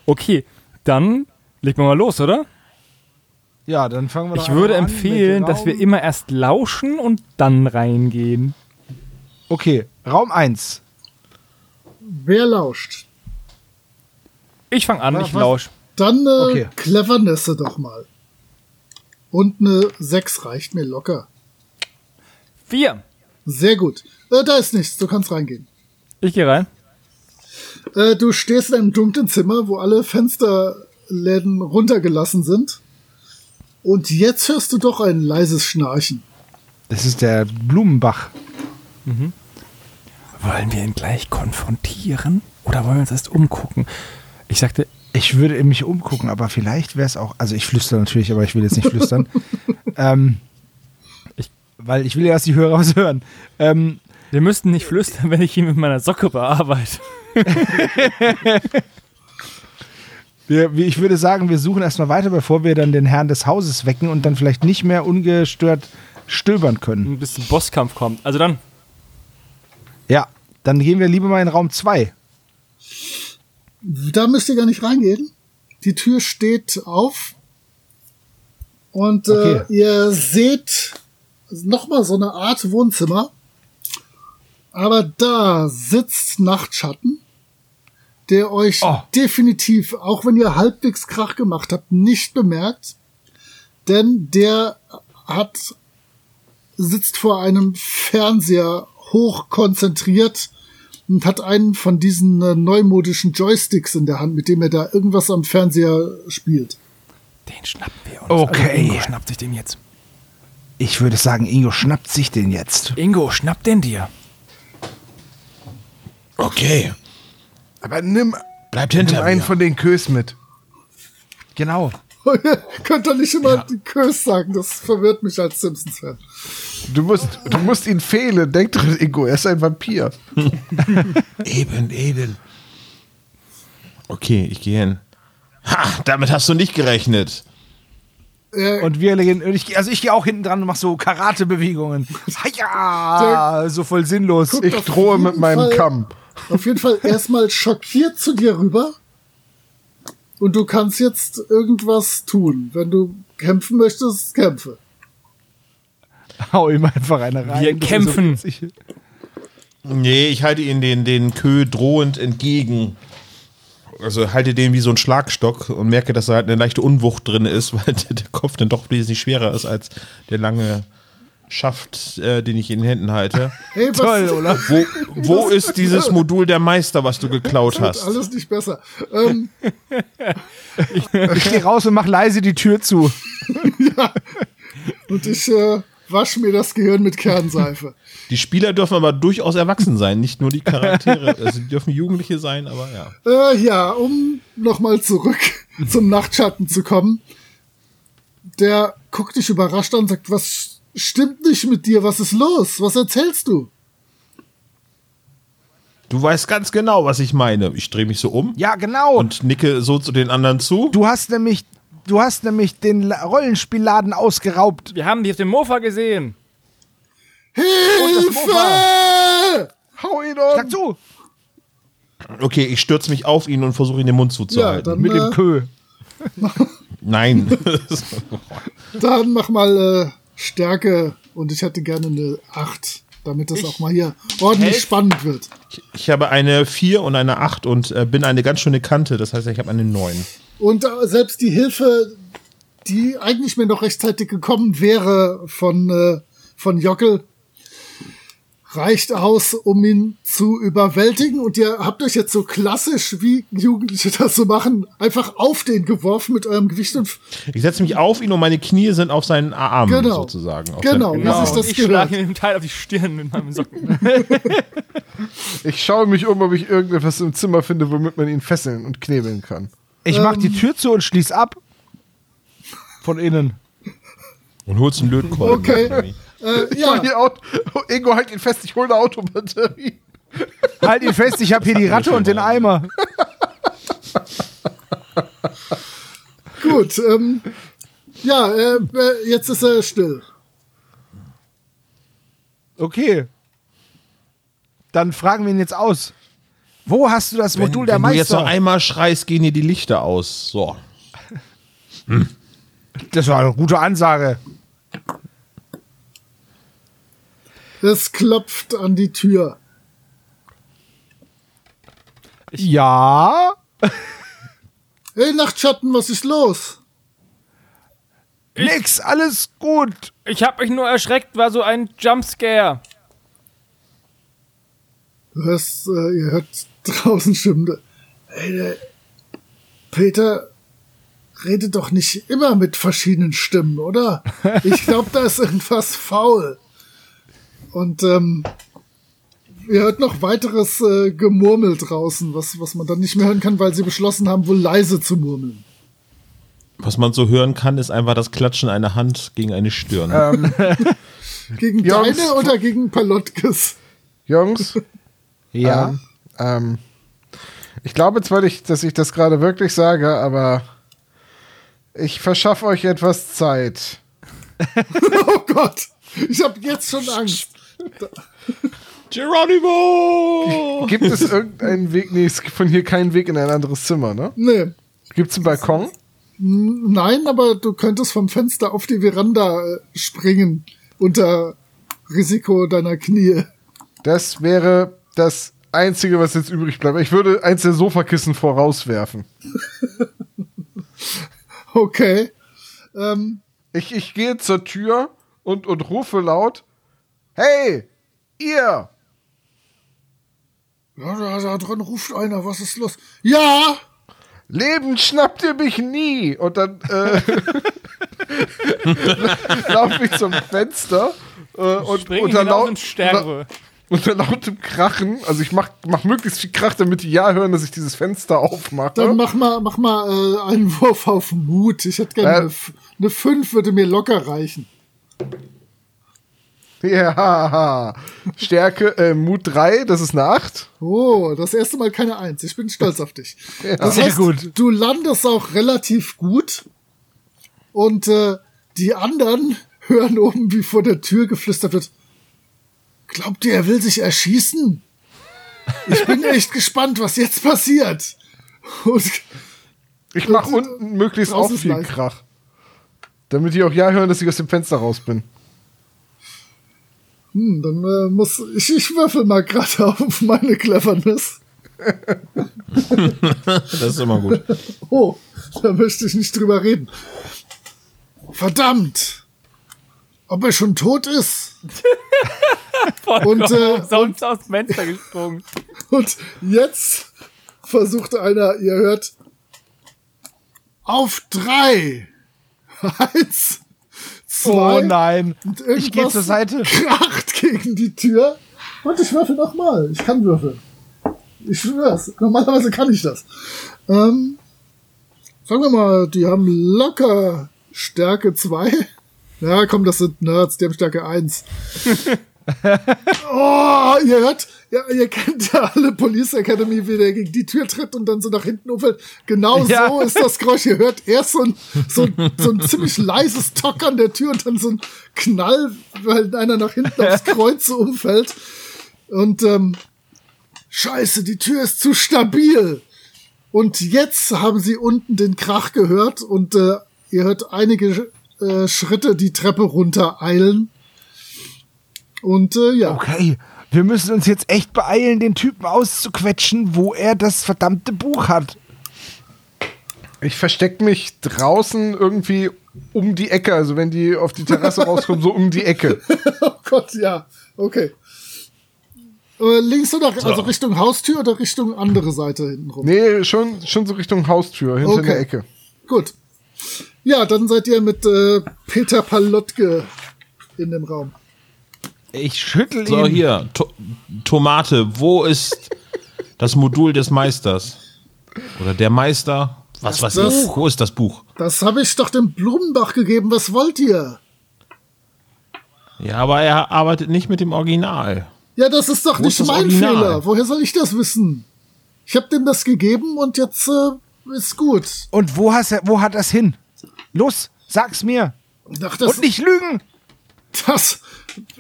Okay, dann legen wir mal los, oder? Ja, dann fangen wir Ich würde an. empfehlen, dass wir immer erst lauschen und dann reingehen. Okay, Raum 1. Wer lauscht? Ich fange an, Was- ich was- lausch. Dann äh, Okay. Clevernesse doch mal. Und eine 6 reicht mir locker. Vier. Sehr gut. Äh, da ist nichts, du kannst reingehen. Ich gehe rein. Äh, du stehst in einem dunklen Zimmer, wo alle Fensterläden runtergelassen sind. Und jetzt hörst du doch ein leises Schnarchen. Das ist der Blumenbach. Wollen wir ihn gleich konfrontieren oder wollen wir uns erst umgucken? Ich sagte, Ich würde mich umgucken, aber vielleicht wäre es auch. Also ich flüstere natürlich, aber ich will jetzt nicht flüstern. ähm, ich, weil ich will ja, dass die Hörer was hören. Ähm, wir müssten nicht flüstern, wenn ich ihn mit meiner Socke bearbeite. wir, wir- ich würde sagen, wir suchen erstmal weiter, bevor wir dann den Herrn des Hauses wecken und dann vielleicht nicht mehr ungestört stöbern können. Bis zum Bosskampf kommt. Also dann, Ja, dann gehen wir lieber mal in Raum 2. Da müsst ihr gar nicht reingehen. Die Tür steht auf. Und äh, Okay. ihr seht nochmal so eine Art Wohnzimmer. Aber da sitzt Nachtschatten, der euch Oh. definitiv, auch wenn ihr halbwegs Krach gemacht habt, nicht bemerkt. Denn der hat, sitzt vor einem Fernseher hoch konzentriert und hat einen von diesen äh, neumodischen Joysticks in der Hand, mit dem er da irgendwas am Fernseher spielt. Den schnappen wir uns. Okay. Also Ingo schnappt sich den jetzt. Ich würde sagen, Ingo schnappt sich den jetzt. Ingo, schnapp den dir. Okay. Aber nimm, Bleibt nimm hinter einen mir. von den Kös mit. Genau. Könnt ihr nicht immer die Curse sagen? Das verwirrt mich als Simpsons-Fan. Du musst, du musst ihn fehlen. Denk dran, Ingo, er ist ein Vampir. Eben, eben. Okay, ich gehe hin. Ha, damit hast du nicht gerechnet. Äh, Und wir legen, und ich, geh- also ich gehe auch hinten dran und mach so Karate-Bewegungen. Ja, so voll sinnlos. Guck, Ich drohe mit meinem Fall- Kamm. Auf jeden Fall erstmal schockiert zu dir rüber. Und du kannst jetzt irgendwas tun. Wenn du kämpfen möchtest, kämpfe. Hau ihm einfach eine rein. Wir kämpfen. So. Nee, ich halte ihn den, den Kö drohend entgegen. Also halte den wie so ein Schlagstock und merke, dass da halt eine leichte Unwucht drin ist, weil der, der Kopf dann doch wesentlich schwerer ist als der lange Schaft, äh, den ich in den Händen halte. Hey, was Toll, oder? Wo, wo ist dieses Modul der Meister, was du geklaut hast? alles nicht besser. Ähm, Ich gehe raus und mach leise die Tür zu. und ich äh, wasche mir das Gehirn mit Kernseife. Die Spieler dürfen aber durchaus erwachsen sein, nicht nur die Charaktere. Also die dürfen Jugendliche sein, aber ja. Äh, ja, um nochmal zurück zum Nachtschatten zu kommen. Der guckt dich überrascht an und sagt, was stimmt nicht mit dir? Was ist los? Was erzählst du? Du weißt ganz genau, was ich meine. Ich drehe mich so um Ja, genau. und nicke so zu den anderen zu. du hast nämlich, du hast nämlich den La- Rollenspielladen ausgeraubt. Wir haben die auf dem Mofa gesehen. Hilfe! Hau ihn um! Sag zu. Okay, ich stürze mich auf ihn und versuche ihn den Mund Ja, zuzuhalten. dann, Mit dem äh, Kö. Nein. dann mach mal äh, Stärke und ich hätte gerne eine 8, damit das auch mal hier ordentlich Helf- spannend wird. ich habe eine 4 und eine 8 und äh, bin eine ganz schöne Kante. Das heißt, ich habe eine 9. Und äh, selbst die Hilfe, die eigentlich mir noch rechtzeitig gekommen wäre von, äh, von Jockel, reicht aus, um ihn zu überwältigen. Und ihr habt euch jetzt so klassisch, wie Jugendliche das so machen, einfach auf den geworfen mit eurem Gewicht und Ich setze mich auf ihn und meine Knie sind auf seinen Arm Genau. sozusagen. Auf Genau, wie sich und das ich gehört. schlage ihm Teil auf die Stirn mit meinem Socken. Ich schaue mich um, ob ich irgendetwas im Zimmer finde, womit man ihn fesseln und knebeln kann. Ich mach die Tür zu und schließ ab. Von innen. Und holst einen Lötkolben. Okay. Äh, ja, Ingo, halt ihn fest, ich hole eine Autobatterie. Halt ihn fest, ich hab hier die Ratte und den Eimer. gut. Ähm, ja, äh, äh, jetzt ist er still. Okay. Dann fragen wir ihn jetzt aus. Wo hast du das Wenn, Modul der wenn du jetzt noch Meister? einmal schreist, gehen dir die Lichter aus. So. Das war eine gute Ansage. Es klopft an die Tür. Ja. Hey, Nachtschatten, was ist los? Nix, alles gut. Ich hab mich nur erschreckt, war so ein Jumpscare. Du hörst, äh, ihr hört draußen Stimmen. Hey, der Peter redet doch nicht immer mit verschiedenen Stimmen, oder? Ich glaube, da ist irgendwas faul. Und ähm, ihr hört noch weiteres äh, Gemurmel draußen, was, was man dann nicht mehr hören kann, weil sie beschlossen haben, wohl leise zu murmeln. Was man so hören kann, ist einfach das Klatschen einer Hand gegen eine Stirn. Gegen Jungs, deine oder gegen Palotkes? Jungs, Ja. ähm, ähm, ich glaube zwar nicht, dass ich das gerade wirklich sage, aber ich verschaffe euch etwas Zeit. Oh Gott, ich habe jetzt schon Angst. Geronimo! Gibt es irgendeinen Weg? Nee, es gibt von hier keinen Weg in ein anderes Zimmer, ne? Nee, Gibt es einen Balkon? nein, aber du könntest vom Fenster auf die Veranda äh, springen unter Risiko deiner Knie. Das wäre das Einzige, was jetzt übrig bleibt. Ich würde eins der Sofakissen vorauswerfen. Okay. Ähm, Ich, ich gehe zur Tür und, und rufe laut: Hey, ihr! Ja, da, da drin ruft einer, was ist los? Ja! Leben schnappt ihr mich nie. Und dann äh, laufe ich zum Fenster äh, und Spring unter, laut, und sterbe. unter lautem Krachen, also ich mach, mach möglichst viel Krach, damit die ja hören, dass ich dieses Fenster aufmache. Dann mach mal, mach mal äh, einen Wurf auf Mut. Ich hätte gerne Äh. eine 5 würde mir locker reichen. Ja, Stärke, äh, Mut 3, das ist eine 8. Oh, das erste Mal keine Eins. Ich bin stolz auf dich. das Sehr heißt, gut. du landest auch relativ gut und äh, die anderen hören oben, wie vor der Tür geflüstert wird. Glaubt ihr, er will sich erschießen? Ich bin echt gespannt, was jetzt passiert. Und Ich mach unten möglichst auch viel leicht. Krach. Damit die auch ja hören, dass ich aus dem Fenster raus bin. Hm, dann äh, muss ich, ich würfel mal gerade auf meine Cleverness. Das ist immer gut. Oh, da möchte ich nicht drüber reden. Verdammt! Ob er schon tot ist? Vollkommen Und, äh, sonst aus dem Fenster gesprungen. Und jetzt versucht einer, ihr hört, auf drei. Eins, zwei. Oh nein. und Ich gehe zur Seite. Kracht gegen die Tür. Und ich würfel nochmal. Ich kann würfeln. Ich schwör's. Normalerweise kann ich das. Ähm, sagen wir mal, die haben locker Stärke 2. Ja, komm, das sind Nerds, die haben Stärke 1. oh, ihr hört, ja, ihr kennt ja alle Police Academy, wie der gegen die Tür tritt und dann so nach hinten umfällt. Genau Ja. so ist das Geräusch. Ihr hört erst so ein, so, so ein ziemlich leises Tock an der Tür und dann so ein Knall, weil einer nach hinten aufs Kreuz so umfällt. Und ähm, Scheiße, die Tür ist zu stabil. Und jetzt haben sie unten den Krach gehört und äh, ihr hört einige äh, Schritte die Treppe runter eilen. Und äh, ja, Okay, wir müssen uns jetzt echt beeilen, den Typen auszuquetschen, wo er das verdammte Buch hat. Ich versteck mich draußen irgendwie um die Ecke, also wenn die auf die Terrasse rauskommen, so um die Ecke. oh Gott, ja, okay. Äh, links oder also Richtung Haustür oder Richtung andere Seite hinten rum? Nee, schon, schon so Richtung Haustür, hinter Okay. der Ecke. Gut. Ja, dann seid ihr mit äh, Peter Palotke in dem Raum. Ich schüttel So, ihn. hier, to Tomate, wo ist das Modul des Meisters? Oder der Meister? Was weiß das- ich? Wo ist das Buch? Das habe ich doch dem Blumenbach gegeben. Was wollt ihr? Ja, aber er arbeitet nicht mit dem Original. Ja, das ist doch Wo nicht ist das mein Original? Fehler. Woher soll ich das wissen? Ich habe dem das gegeben und jetzt äh, ist gut. Und wo, hast er, wo hat das hin? Los, sag's mir. Ach, das, Und nicht lügen. das.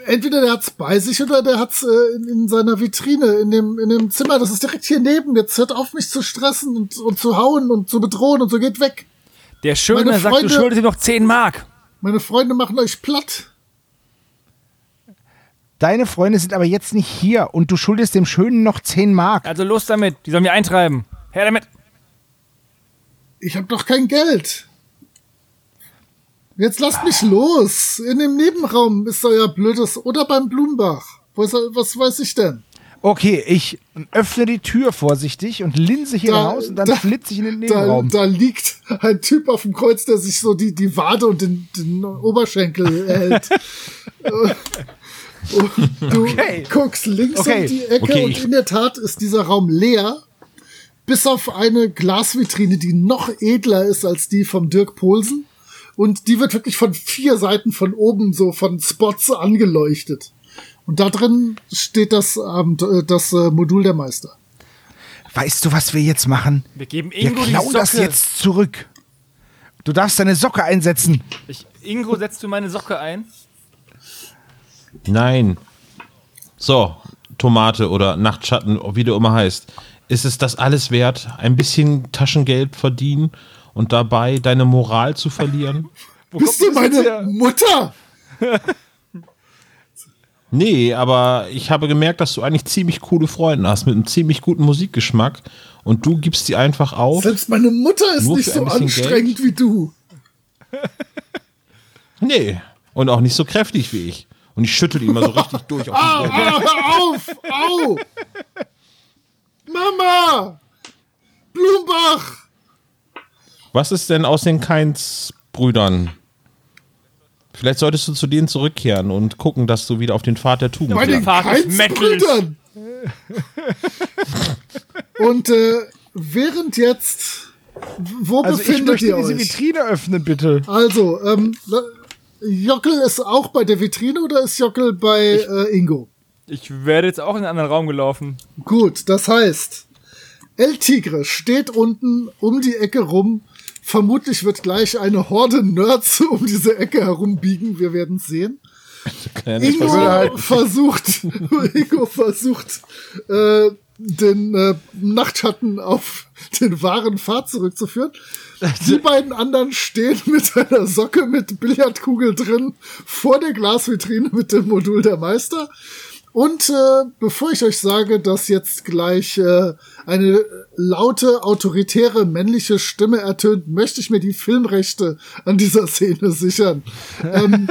Entweder der hat's bei sich oder der hat's äh, in, in seiner Vitrine, in dem, in dem Zimmer. Das ist direkt hier neben. Jetzt hört auf, mich zu stressen und, und zu hauen und zu bedrohen und so geht weg. Der Schöne Meine sagt, du Freunde- schuldest ihm noch 10 Mark. Meine Freunde machen euch platt. Deine Freunde sind aber jetzt nicht hier und du schuldest dem Schönen noch 10 Mark. Also los damit. Die sollen wir eintreiben. Her damit. Ich habe doch kein Geld. Jetzt lasst mich los. In dem Nebenraum ist euer blödes. Oder beim Blumenbach. Er, was weiß ich denn? Okay, ich öffne die Tür vorsichtig und linse hier Da- raus und dann da- flitze ich in den Da, Nebenraum. da liegt ein Typ auf dem Kreuz, der sich so die, die Wade und den, den Oberschenkel hält. du Okay. guckst links Okay. um die Ecke Okay, und in der Tat ist dieser Raum leer. Bis auf eine Glasvitrine, die noch edler ist als die vom Dirk Polsen. Und die wird wirklich von vier Seiten von oben so von Spots angeleuchtet. Und da drin steht das, Abend, äh, das äh, Modul der Meister. Weißt du, was wir jetzt machen? Wir geben Wir Ingo die klauen Socke. das jetzt zurück. Du darfst deine Socke einsetzen. Ich, Ingo, setzt du meine Socke ein? Nein. So, Tomate oder Nachtschatten, wie du immer heißt. Ist es das alles wert, ein bisschen Taschengeld verdienen und dabei deine Moral zu verlieren? Bist du meine Mutter? Nee, aber ich habe gemerkt, dass du eigentlich ziemlich coole Freunde hast mit einem ziemlich guten Musikgeschmack und du gibst sie einfach auf. Selbst meine Mutter ist nicht so anstrengend wie du. Nee, und auch nicht so kräftig wie ich. Und ich schüttel ihn mal so richtig durch auf Au, au, hör auf! Au! Mama! Blumbach! Was ist denn aus den Keins-Brüdern? Vielleicht solltest du zu denen zurückkehren und gucken, dass du wieder auf den Pfad der Tugend Bei den Pfad des Keins-Brüdern! Und äh, während jetzt. Wo Also ich befindet möchte ihr diese euch? Vitrine öffnen, bitte. Also, ähm, Jockel ist auch bei der Vitrine oder ist Jockel bei äh, Ingo? Ich werde jetzt auch in einen anderen Raum gelaufen. Gut, das heißt, El Tigre steht unten um die Ecke rum. Vermutlich wird gleich eine Horde Nerds um diese Ecke herumbiegen. Wir werden es sehen. Ingo halt- versucht, Ingo versucht, äh, den äh, Nachtschatten auf den wahren Pfad zurückzuführen. Die beiden anderen stehen mit einer Socke mit Billardkugel drin vor der Glasvitrine mit dem Modul der Meister. Und äh, bevor ich euch sage, dass jetzt gleich äh, eine laute, autoritäre männliche Stimme ertönt, möchte ich mir die Filmrechte an dieser Szene sichern. ähm,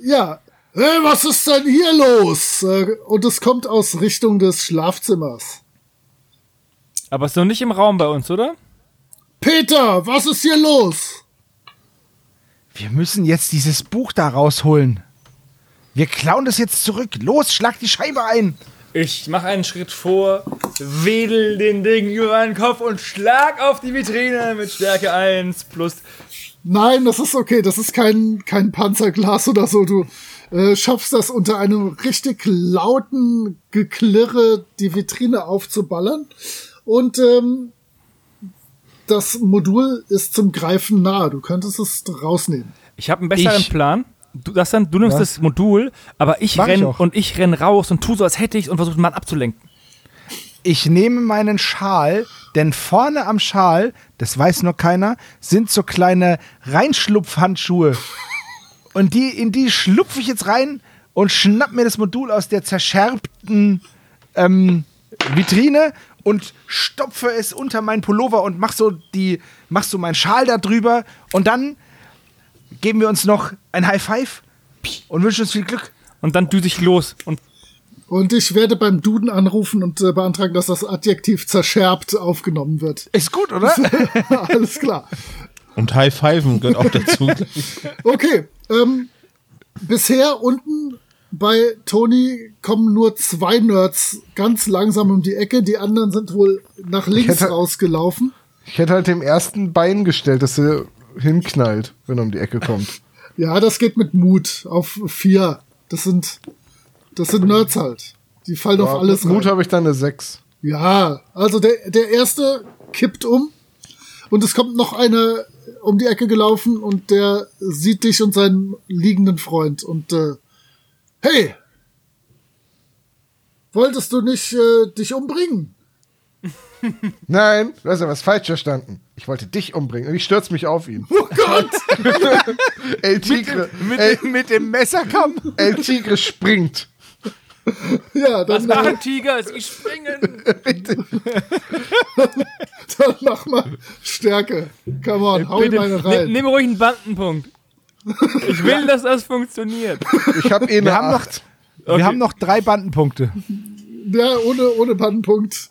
ja, hey, was ist denn hier los? Äh, und es kommt aus Richtung des Schlafzimmers. Aber ist noch nicht im Raum bei uns, oder? Peter, was ist hier los? Wir müssen jetzt dieses Buch da rausholen. Wir klauen das jetzt zurück. Los, schlag die Scheibe ein. Ich mache einen Schritt vor, wedel den Ding über meinen Kopf und schlag auf die Vitrine mit Stärke 1 plus. Nein, das ist okay. Das ist kein, kein Panzerglas oder so. Du äh, schaffst das unter einem richtig lauten Geklirre, die Vitrine aufzuballern. Und ähm, das Modul ist zum Greifen nahe. Du könntest es rausnehmen. Ich habe einen besseren Ich- Plan. Du, das dann, du nimmst Was? das Modul, aber ich Mach ich renn auch. und ich renn raus und tu so, als hätte ich und versuche den Mann abzulenken. Ich nehme meinen Schal, denn vorne am Schal, das weiß noch keiner, sind so kleine Reinschlupfhandschuhe. Und die, in die schlupfe ich jetzt rein und schnapp mir das Modul aus der zerscherbten ähm, Vitrine und stopfe es unter meinen Pullover und mach so die, mach so meinen Schal da drüber und dann geben wir uns noch ein High Five und wünschen uns viel Glück. Und dann düse ich los und Und ich werde beim Duden anrufen und äh, beantragen, dass das Adjektiv zerschärbt aufgenommen wird. Ist gut, oder? Alles klar. Und High Fiven gehört auch dazu. Okay, ähm, bisher unten bei Tony kommen nur zwei Nerds ganz langsam um die Ecke. Die anderen sind wohl nach links hätte- rausgelaufen. Ich hätte halt dem ersten Bein gestellt, dass er hinknallt, wenn er um die Ecke kommt. Ja, das geht mit Mut auf vier. Das sind, das sind Nerds halt. Die fallen auf Aber alles mit Mut habe ich dann eine 6. Ja, also der, der erste kippt um und es kommt noch einer um die Ecke gelaufen und der sieht dich und seinen liegenden Freund und äh, hey, wolltest du nicht äh, dich umbringen? Nein, du hast ja was falsch verstanden. Ich wollte dich umbringen und ich stürze mich auf ihn. Oh Gott! El Tigre, mit, El, dem, mit dem Messerkamm. El Tigre springt. ja, dann, Was machen Tiger? Sie springen. dann mach mal Stärke. Come on, hau Bitte, eine nimm, rein. nimm ruhig einen Bandenpunkt. Ich will, dass das funktioniert. Ich habe eh eine Wir haben noch, 8. wir haben noch drei Bandenpunkte. Ja, ohne, ohne Bandenpunkt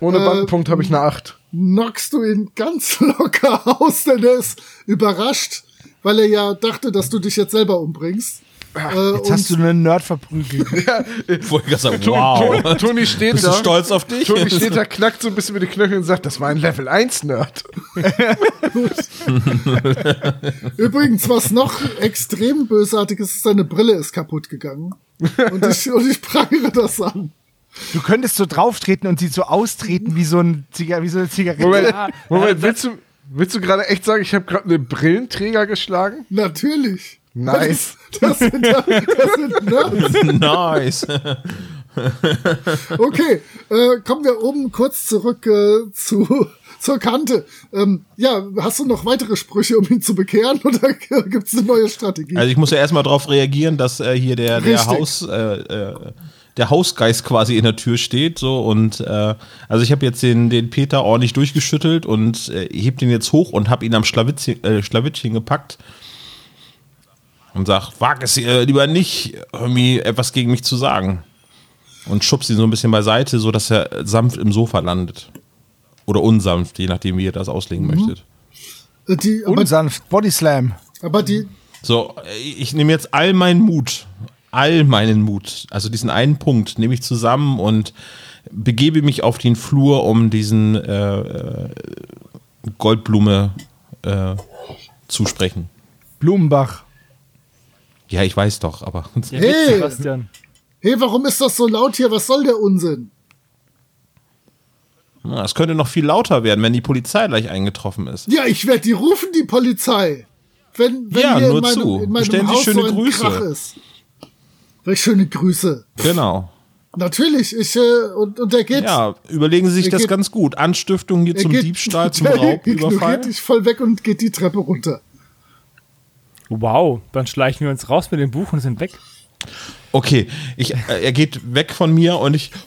Ohne äh, Bandenpunkt habe ich eine 8. knockst du ihn ganz locker aus, denn er ist überrascht, weil er ja dachte, dass du dich jetzt selber umbringst. Äh, Jetzt hast du einen Nerd verprügelt. Ich wollte gerade sagen, wow. Toni steht Bist du da. stolz auf dich? Toni steht da, knackt so ein bisschen mit den Knöcheln und sagt, das war ein Level 1 Nerd. Übrigens, was noch extrem bösartig ist, ist, seine Brille ist kaputt gegangen. Und ich, und ich prangere das an. Du könntest so drauftreten und sie so austreten wie so, ein Ziga wie so eine Zigarette. Moment, Moment willst du, willst du gerade echt sagen, ich habe gerade einen Brillenträger geschlagen? Natürlich. Nice. Das sind, das sind Nerds. nice. Okay, äh, kommen wir oben kurz zurück äh, zu, zur Kante. Ähm, ja, hast du noch weitere Sprüche, um ihn zu bekehren oder gibt es eine neue Strategie? Also ich muss ja erstmal darauf reagieren, dass äh, hier der, der Richtig. Haus, äh, äh, der Hausgeist quasi in der Tür steht. So und äh, also ich habe jetzt den, den Peter ordentlich durchgeschüttelt und äh, heb den jetzt hoch und habe ihn am Schlawittchen, äh, Schlawittchen gepackt und sag, wag es äh, lieber nicht, irgendwie etwas gegen mich zu sagen. und schubst ihn so ein bisschen beiseite, sodass er sanft im Sofa landet. Oder unsanft, je nachdem, wie ihr das auslegen möchtet. Äh, Die, aber, Unsanft, Bodyslam. aber die, So, ich nehme jetzt all meinen Mut, all meinen Mut, also diesen einen Punkt, nehme ich zusammen und begebe mich auf den Flur, um diesen äh, äh, Goldblume äh, zu sprechen. Blumenbach. Ja, ich weiß doch, aber Ja, Hey! Sebastian. hey, warum ist das so laut hier? Was soll der Unsinn? Es könnte noch viel lauter werden, wenn die Polizei gleich eingetroffen ist. Ja, ich werde die rufen, die Polizei. Wenn, wenn Ja, hier nur in meinem, zu. in meinem Bestellen Sie Haus schöne so ein Grüße. Krach ist. Welch schöne Grüße. Genau. Natürlich, ich, äh, und, und der geht. Ja, überlegen Sie sich Er das geht- ganz gut. Anstiftung hier er zum geht- Diebstahl, zum der Raubüberfall. ignoriert dich voll weg und geht die Treppe runter. Wow, dann schleichen wir uns raus mit dem Buch und sind weg. Okay, ich, äh, er geht weg von mir und ich.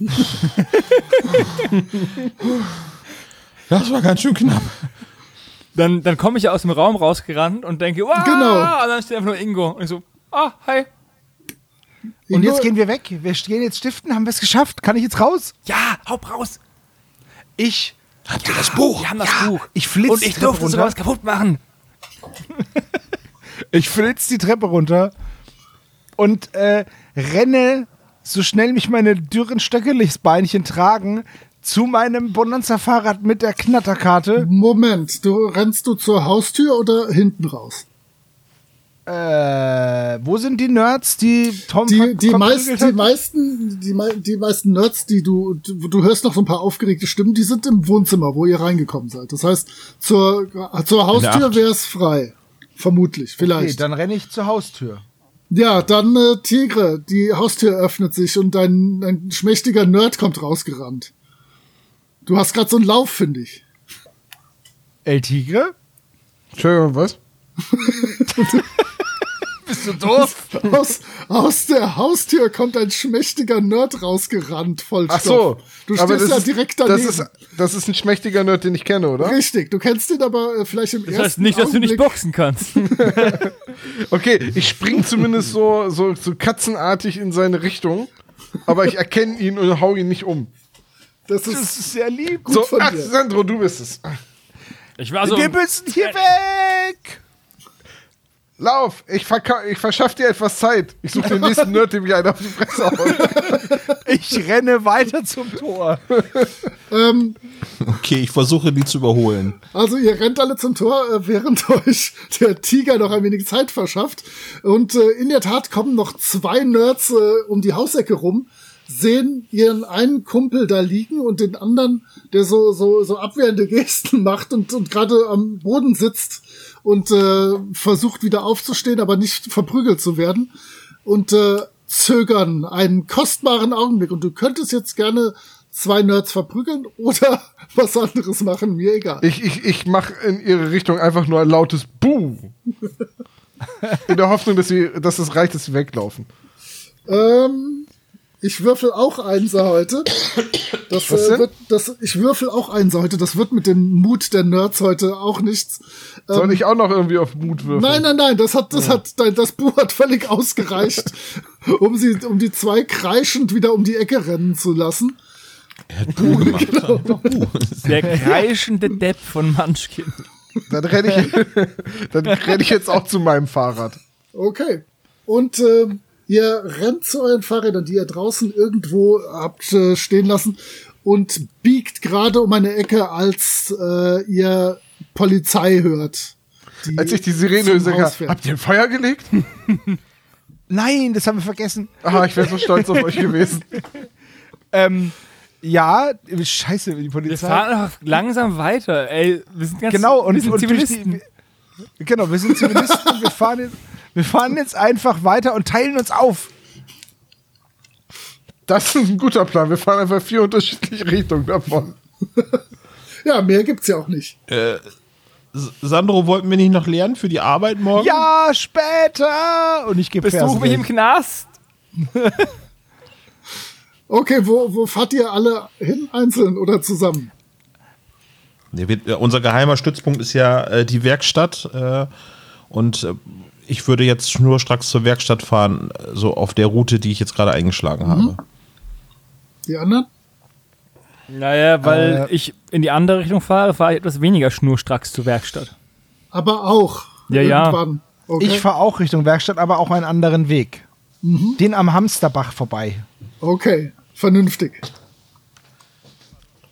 Das war ganz schön knapp. Dann, dann komme ich aus dem Raum rausgerannt und denke, wow, Genau. und dann steht einfach nur Ingo. Und ich so, ah, hi. Und Ingo- jetzt gehen wir weg. Wir gehen jetzt stiften. Haben wir es geschafft? Kann ich jetzt raus? Ja, hau raus. Ich. Habt ihr das Buch? Wir haben das Buch. Ich flitz Und die ich durfte runter. sogar was kaputt machen. Ich flitz die Treppe runter und äh, renne, so schnell mich meine dürren Stöckelichsbeinchen tragen, zu meinem Bonanza-Fahrrad mit der Knatterkarte. Moment, du rennst du zur Haustür oder hinten raus? Äh, wo sind die Nerds, die Tom Die, die, meist, verprügelt die, hat? meisten, die, mei- die meisten Nerds, die du, du, du hörst noch so ein paar aufgeregte Stimmen, die sind im Wohnzimmer, wo ihr reingekommen seid. Das heißt, zur, zur Haustür wäre es frei. Vermutlich, Okay, vielleicht. dann renne ich zur Haustür. ja, dann äh, Tigre, die Haustür öffnet sich und dein, ein schmächtiger Nerd kommt rausgerannt. Du hast gerade so einen Lauf, finde ich. El Tigre? Entschuldigung, was? Bist du doof? Aus, aus der Haustür kommt ein schmächtiger Nerd rausgerannt, voll Ach so. Du aber stehst das ja ist, direkt das daneben. ist, das ist ein schmächtiger Nerd, den ich kenne, oder? Richtig, du kennst ihn aber äh, vielleicht im Das ersten heißt nicht, dass du nicht boxen kannst. Okay, ich spring zumindest so, so, so katzenartig in seine Richtung, aber ich erkenne ihn und hau ihn nicht um. Das Das ist ist sehr lieb. gut So, von ach, dir. Sandro, du bist es. Ich war so. Wir müssen hier weg! Lauf, ich, ich verschaff dir etwas Zeit. Ich suche den nächsten Nerd, dem ich einen auf die Fresse haue. Ich renne weiter zum Tor. Ähm, Okay, ich versuche die zu überholen. also ihr rennt alle zum Tor, äh, während euch der Tiger noch ein wenig Zeit verschafft. Und äh, in der Tat kommen noch zwei Nerds äh, um die Hausecke rum, sehen ihren einen Kumpel da liegen und den anderen, der so, so, so abwehrende Gesten macht und, und gerade am Boden sitzt und äh, versucht wieder aufzustehen, aber nicht verprügelt zu werden. Und äh, zögern einen kostbaren Augenblick. Und du könntest jetzt gerne zwei Nerds verprügeln oder was anderes machen, mir egal. Ich, ich, ich mache in ihre Richtung einfach nur ein lautes Buh. In der Hoffnung, dass, sie, dass es reicht, dass sie weglaufen. Ähm, ich würfel auch Einser heute. Das, Was äh, denn? wird, das, ich würfel auch Einser heute. Das wird mit dem Mut der Nerds heute auch nichts. Soll ich auch noch irgendwie auf Mut würfeln? Nein, nein, nein, das hat, das hat, dein- das Buch hat völlig ausgereicht, um sie, um die zwei kreischend wieder um die Ecke rennen zu lassen. Er hat Buh gemacht. Genau. Buh. Der kreischende Depp von Munchkin. Dann renne ich, dann renn ich jetzt auch zu meinem Fahrrad. Okay. Und ähm, ihr rennt zu euren Fahrrädern, die ihr draußen irgendwo habt äh, stehen lassen und biegt gerade um eine Ecke, als äh, ihr Polizei hört. Als ich die Sirene höre, habt ihr ein Feuer gelegt? Nein, das haben wir vergessen. Ah, ich wäre so stolz auf euch gewesen. Ähm, ja, scheiße, die Wir Polizei. fahren einfach langsam weiter. Ey, wir sind ganz genau, und, wir sind und Zivilisten. die, genau, wir sind Zivilisten, wir fahren, jetzt, wir fahren jetzt einfach weiter und teilen uns auf. Das ist ein guter Plan. Wir fahren einfach vier unterschiedliche Richtungen davon. Ja, mehr gibt's ja auch nicht. Sandro, wollten wir nicht noch lernen für die Arbeit morgen? Ja, später! Und ich gebe Besuch mich im Knast. Okay, wo, wo fahrt ihr alle hin? Einzeln oder zusammen? Äh, unser geheimer Stützpunkt ist ja äh, die Werkstatt. Äh, und äh, ich würde jetzt schnurstracks zur Werkstatt fahren, so auf der Route, die ich jetzt gerade eingeschlagen habe. Die anderen? Naja, weil Äh. ich in die andere Richtung fahre, fahre ich etwas weniger schnurstracks zur Werkstatt. Aber auch. Ja, ja. irgendwann. Okay. Ich fahre auch Richtung Werkstatt, aber auch einen anderen Weg. Den am Hamsterbach vorbei. okay, vernünftig.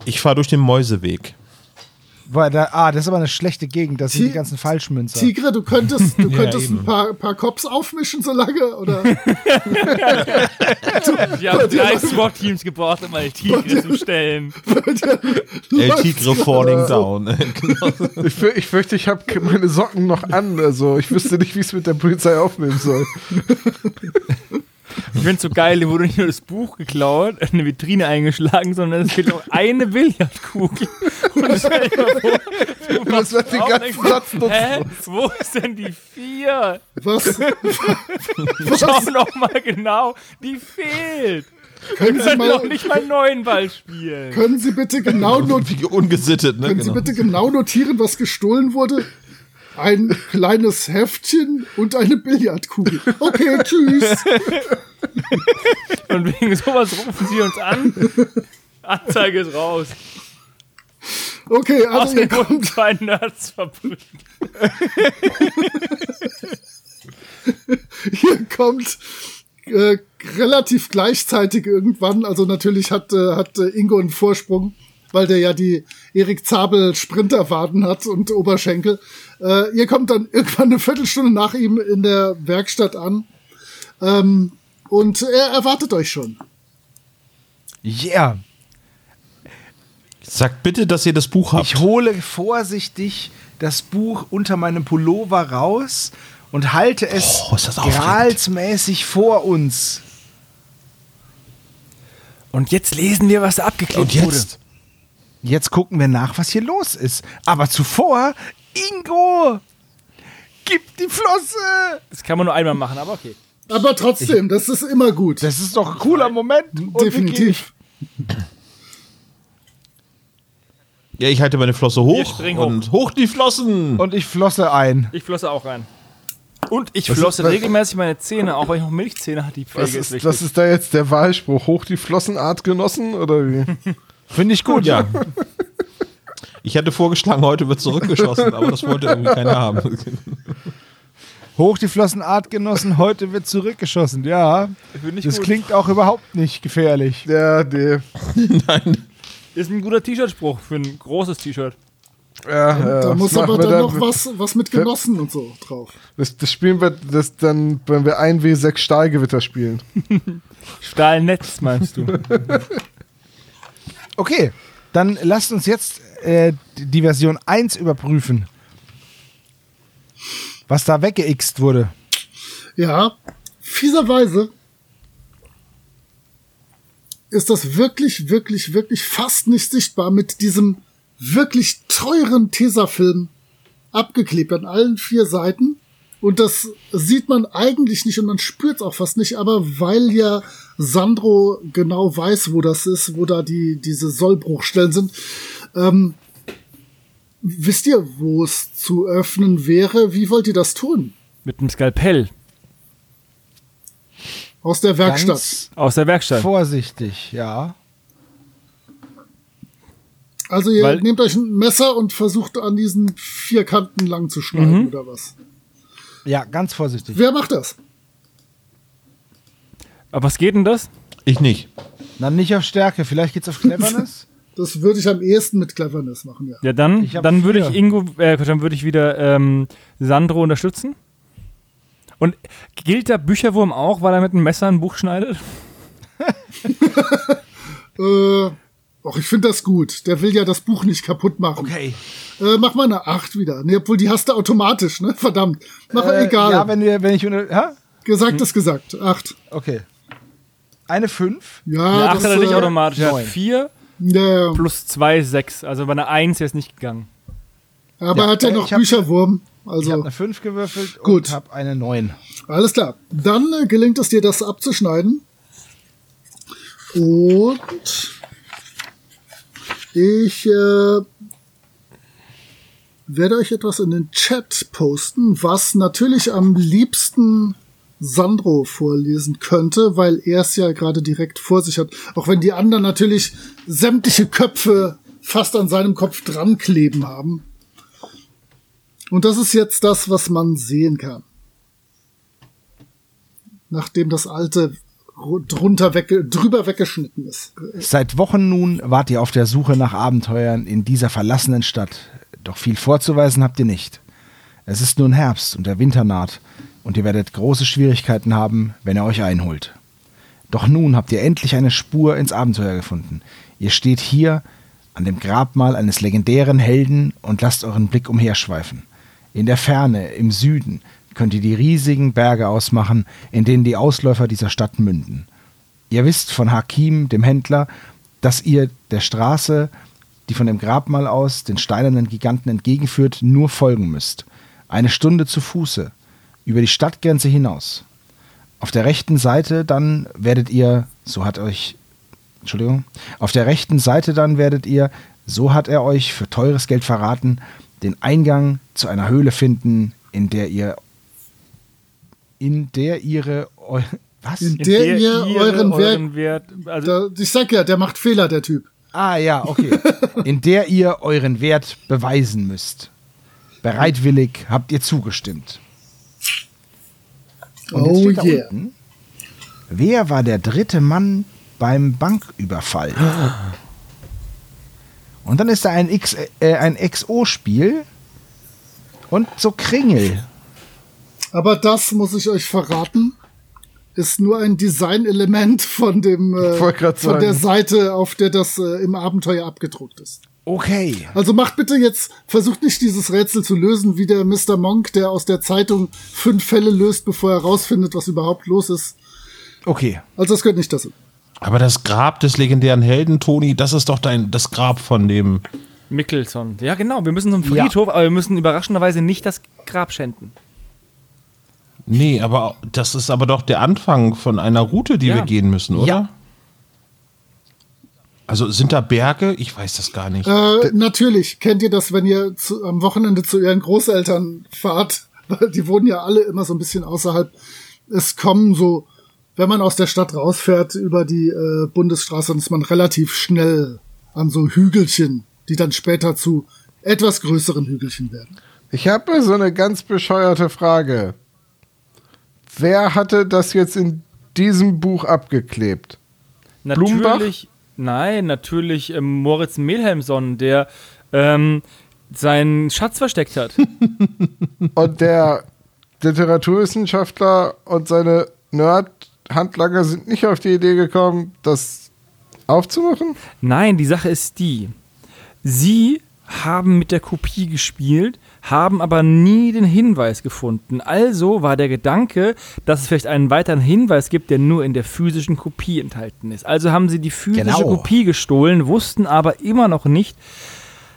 Ich fahre durch den Mäuseweg. Weil da, ah, das ist aber eine schlechte Gegend, das sind Ti- die ganzen Falschmünzer. Tigre, du könntest, du Ja, könntest ein paar, paar Cops aufmischen so lange, oder? Wir haben drei SWAT-Teams gebraucht, um eine Tigre zu stellen. El Läuft Tigre falling down. Ich, für- ich fürchte, ich habe meine Socken noch an. Also ich wüsste nicht, wie ich es mit der Polizei aufnehmen soll. Ich finde so geil, hier wurde nicht nur das Buch geklaut, eine Vitrine eingeschlagen, sondern es fehlt auch eine Billardkugel. Und stell mal vor, du Das wird den ganzen Satz nutzen. Hä? Wo ist denn die vier? Was? Schau Was? noch mal genau, die fehlt. Können Sie, mal, nicht mal neuen Ball spielen. können Sie bitte genau not Wie ungesittet, ne? Können Sie Genau. bitte genau notieren, was gestohlen wurde? Ein kleines Heftchen und eine Billardkugel. Okay, tschüss. Und wegen sowas rufen sie uns an. Anzeige ist raus. Okay, also Außerdem ihr kommt, zwei Nerds verprügelt. ihr kommt äh, relativ gleichzeitig irgendwann. Also natürlich hat, äh, hat äh, Ingo einen Vorsprung, weil der ja die Erik Zabel Sprinterwaden hat und Oberschenkel. Äh, ihr kommt dann irgendwann eine Viertelstunde nach ihm in der Werkstatt an. Ähm, und er erwartet euch schon. Yeah. Sagt bitte, dass ihr das Buch habt. Ich hole vorsichtig das Buch unter meinem Pullover raus und halte es Oh, gralsmäßig vor uns. Und jetzt lesen wir, was da abgeklebt Und jetzt? Jetzt gucken wir nach, was hier los ist. Aber zuvor, Ingo, gib die Flosse. Das kann man nur einmal machen, aber okay. Aber trotzdem, das ist immer gut. Das ist doch ein cooler Moment. Definitiv. Ja, ich halte meine Flosse hoch springen und hoch die Flossen. Und ich flosse ein. Ich flosse auch rein. Und ich Was flosse ist- regelmäßig meine Zähne, auch wenn ich noch Milchzähne habe. Die Pflege Was ist, ist, was ist da jetzt der Wahlspruch? Hoch die Flossenart genossen oder wie? Finde ich gut. ja. Ich hätte vorgeschlagen, heute wird zurückgeschossen, aber das wollte irgendwie keiner haben. Hoch die Flossen Artgenossen, heute wird zurückgeschossen. Ja, das gut. klingt auch überhaupt nicht gefährlich. Ja, nee. Nein. Ist ein guter T-Shirt-Spruch für ein großes T-Shirt. Ja, ja, Da muss aber dann da? noch was, was mit Genossen und so drauf. Das, das spielen wir das dann, wenn wir 1W6 Stahlgewitter spielen. Stahlnetz, meinst du? Okay, dann lasst uns jetzt äh, die Version 1 überprüfen. Was da weggeixt wurde. Ja, fieserweise ist das wirklich, wirklich, wirklich fast nicht sichtbar mit diesem wirklich teuren Tesafilm abgeklebt an allen vier Seiten. Und das sieht man eigentlich nicht und man spürt es auch fast nicht, aber weil ja Sandro genau weiß, wo das ist, wo da die, diese Sollbruchstellen sind, ähm, wisst ihr, wo es zu öffnen wäre? Wie wollt ihr das tun? Mit einem Skalpell Aus der Werkstatt. Ganz aus der Werkstatt. vorsichtig, ja. Also ihr Weil- nehmt euch ein Messer und versucht an diesen vier Kanten lang zu schneiden oder was? Ja, ganz vorsichtig. Wer macht das? Aber was geht denn das? Ich nicht. Dann nicht auf Stärke, vielleicht geht's auf Cleverness. Das würde ich am ehesten mit Cleverness machen, ja. Ja, dann, dann würde ich. Ingo, äh, dann würde ich wieder ähm, Sandro unterstützen. Und gilt der Bücherwurm auch, weil er mit einem Messer ein Buch schneidet? Äh, ach, ich finde das gut. Der will ja das Buch nicht kaputt machen. Okay. Äh, mach mal eine 8 wieder. Nee, obwohl die hast du automatisch, ne? Verdammt. Mach Äh, egal. Ja, wenn, wir, wenn ich. unter- Ja? gesagt ist gesagt. 8. Okay. Eine 5. Ja, Eine 8 das, hat er nicht äh, automatisch. Er hat neun. 4 Ja, ja. plus 2, 6. Also bei einer 1 ist nicht gegangen. Aber Ja, er hat ja äh, noch ich hab- Bücherwurm. Ich Also, habe eine 5 gewürfelt Gut. und habe eine 9. alles klar. Dann äh, gelingt es dir, das abzuschneiden. Und ich äh, werde euch etwas in den Chat posten, was natürlich am liebsten Sandro vorlesen könnte, weil er es ja gerade direkt vor sich hat. Auch wenn die anderen natürlich sämtliche Köpfe fast an seinem Kopf dran kleben haben. Und das ist jetzt das, was man sehen kann. Nachdem das alte ru- drunter wegge drüber weggeschnitten ist. Seit Wochen nun wart ihr auf der Suche nach Abenteuern in dieser verlassenen Stadt. Doch viel vorzuweisen habt ihr nicht. Es ist nun Herbst und der Winter naht, und ihr werdet große Schwierigkeiten haben, wenn er euch einholt. Doch nun habt ihr endlich eine Spur ins Abenteuer gefunden. Ihr steht hier an dem Grabmal eines legendären Helden und lasst euren Blick umherschweifen. In der Ferne, im Süden, könnt ihr die riesigen Berge ausmachen, in denen die Ausläufer dieser Stadt münden. Ihr wisst von Hakim, dem Händler, dass ihr der Straße, die von dem Grabmal aus den steinernen Giganten entgegenführt, nur folgen müsst. Eine Stunde zu Fuße, über die Stadtgrenze hinaus. Auf der rechten Seite dann werdet ihr, so hat euch, Entschuldigung, auf der rechten Seite dann werdet ihr, so hat er euch für teures Geld verraten, den Eingang zu einer Höhle finden, in der ihr, in der ihre, eu, was? In der, ihr euren Werk, Wert, also da, ich sag ja, der macht Fehler, der Typ. Ah ja, okay. In der ihr euren Wert beweisen müsst. Bereitwillig habt ihr zugestimmt. Und jetzt Oh steht da yeah. unten, wer war der dritte Mann beim Banküberfall? Und dann ist da ein, X, äh, ein XO-Spiel und so Kringel. Aber das muss ich euch verraten, ist nur ein Designelement von dem äh, von der. Seite, auf der das äh, im Abenteuer abgedruckt ist. Okay. Also macht bitte jetzt, versucht nicht dieses Rätsel zu lösen, wie der Mr. Monk, der aus der Zeitung fünf Fälle löst, bevor er rausfindet, was überhaupt los ist. Okay. Also das gehört nicht dazu. Aber das Grab des legendären Helden, Toni, das ist doch dein, das Grab von dem. Mickelson. Ja, genau. Wir müssen zum Ja. Friedhof, aber wir müssen überraschenderweise nicht das Grab schänden. Nee, aber das ist aber doch der Anfang von einer Route, die Ja. wir gehen müssen, oder? Ja. Also sind da Berge? Ich weiß das gar nicht. Äh, natürlich kennt ihr das, wenn ihr zu, am Wochenende zu ihren Großeltern fahrt, weil die wohnen ja alle immer so ein bisschen außerhalb. Es kommen so, wenn man aus der Stadt rausfährt über die äh, Bundesstraße, dann ist man relativ schnell an so Hügelchen, die dann später zu etwas größeren Hügelchen werden. Ich habe so eine ganz bescheuerte Frage. Wer hatte das jetzt in diesem Buch abgeklebt? Blumenbach? Nein, natürlich ähm, Moritz Melhelmsson, der ähm, seinen Schatz versteckt hat. Und der Literaturwissenschaftler und seine Nerd-Handlanger sind nicht auf die Idee gekommen, das aufzumachen? Nein, die Sache ist die. Sie haben mit der Kopie gespielt, haben aber nie den Hinweis gefunden. Also war der Gedanke, dass es vielleicht einen weiteren Hinweis gibt, der nur in der physischen Kopie enthalten ist. Also haben sie die physische Genau. Kopie gestohlen, wussten aber immer noch nicht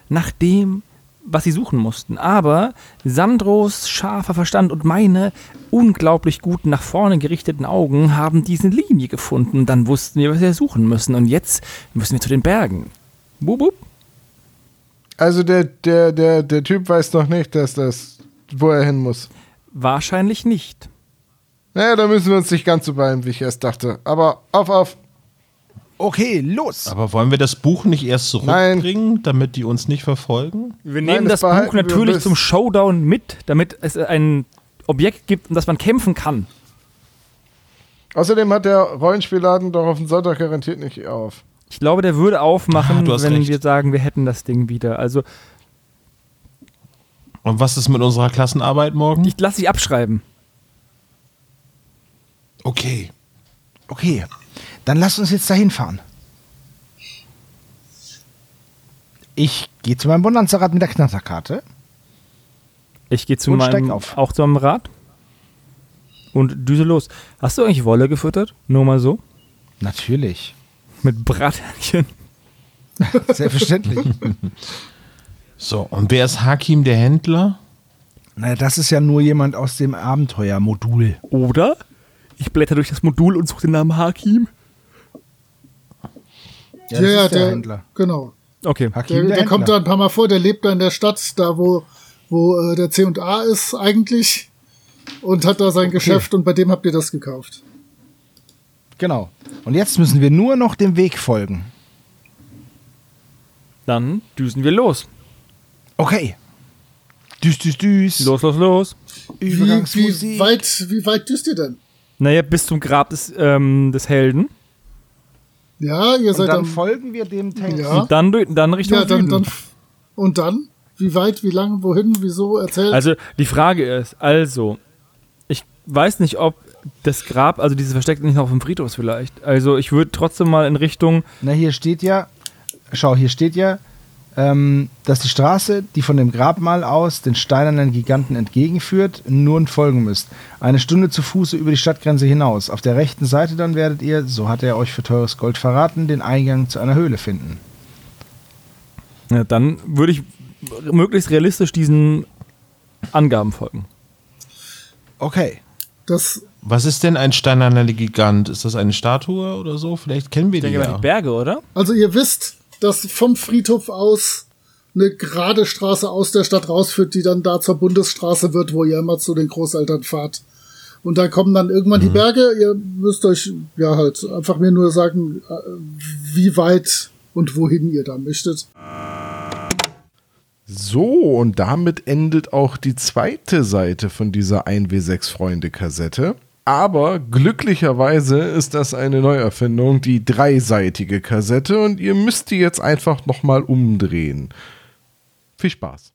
nach dem, was sie suchen mussten. Aber Sandros scharfer Verstand und meine unglaublich guten nach vorne gerichteten Augen haben diese Linie gefunden. Dann wussten wir, was wir suchen müssen. Und jetzt müssen wir zu den Bergen. Bub, bub. Also der, der, der, der Typ weiß noch nicht, dass das, wo er hin muss. Wahrscheinlich nicht. Naja, da müssen wir uns nicht ganz so beeilen, wie ich erst dachte. Aber auf, auf. Okay, los. Aber wollen wir das Buch nicht erst Nein. zurückbringen, damit die uns nicht verfolgen? Wir Nein, nehmen das das, behalten Buch natürlich zum Showdown mit, damit es ein Objekt gibt, um das man kämpfen kann. Außerdem hat der Rollenspielladen doch auf den Sonntag garantiert nicht auf. Ich glaube, der würde Ah, aufmachen, hast wenn recht. wir sagen, wir hätten das Ding wieder. Also Und was ist mit unserer Klassenarbeit morgen? ich lasse sie abschreiben. Okay. Okay, dann lasst uns jetzt dahin fahren. Ich gehe zu meinem Bonanza-Rad mit der Knatterkarte. Ich gehe zu Und meinem, auf. auch zu meinem Rad und düse los. Hast du eigentlich Wolle gefüttert? Nur mal so? Natürlich. Mit Brathähnchen. Selbstverständlich. So, und wer ist Hakim der Händler? naja, das ist ja nur jemand aus dem Abenteuermodul. Oder ich blätter durch das Modul und suche den Namen Hakim. Ja, das ist der, Händler. Genau. Okay. Hakim, Der, der, der kommt da ein paar Mal vor, der lebt da in der Stadt, da wo, wo äh, der C&A ist eigentlich. und hat da sein Geschäft und bei dem habt ihr das gekauft. Genau. Und jetzt müssen wir nur noch dem Weg folgen. Dann düsen wir los. Okay. Düs, düs, düs. Los, los, los. Wie, Übergangsmusik. wie weit, wie weit düst ihr denn? Naja, bis zum Grab des, ähm, des Helden. Ja, ihr Und seid dann am, folgen wir dem Text. Ja. Und dann, dann Richtung ja, dann, Süden. dann, und dann? Wie weit, wie lang, wohin, wieso? Erzählt. Also die Frage ist, also, ich weiß nicht, ob das Grab, also dieses Versteck nicht noch auf dem Friedhof vielleicht. Also ich würde trotzdem mal in Richtung, Na, hier steht ja, schau, hier steht ja, ähm, dass die Straße, die von dem Grabmal aus den steinernen Giganten entgegenführt, nun folgen müsst. Eine Stunde zu Fuße über die Stadtgrenze hinaus. Auf der rechten Seite dann werdet ihr, so hat er euch für teures Gold verraten, den Eingang zu einer Höhle finden. ja, dann würde ich möglichst realistisch diesen Angaben folgen. Okay. das, Was ist denn ein steinerner Gigant? Ist das eine Statue oder so? Vielleicht kennen wir Ich die denke mal ja. die Berge, oder? also ihr wisst, dass vom Friedhof aus eine gerade Straße aus der Stadt rausführt, die dann da zur Bundesstraße wird, wo ihr immer zu den Großeltern fahrt. Und dann kommen dann irgendwann Mhm. die Berge. Ihr müsst euch ja halt einfach mir nur sagen, äh, wie weit und wohin ihr da möchtet. So, und damit endet auch die zweite Seite von dieser 1W6-Freunde-Kassette. Aber glücklicherweise ist das eine Neuerfindung, die dreiseitige Kassette, und ihr müsst die jetzt einfach nochmal umdrehen. Viel Spaß.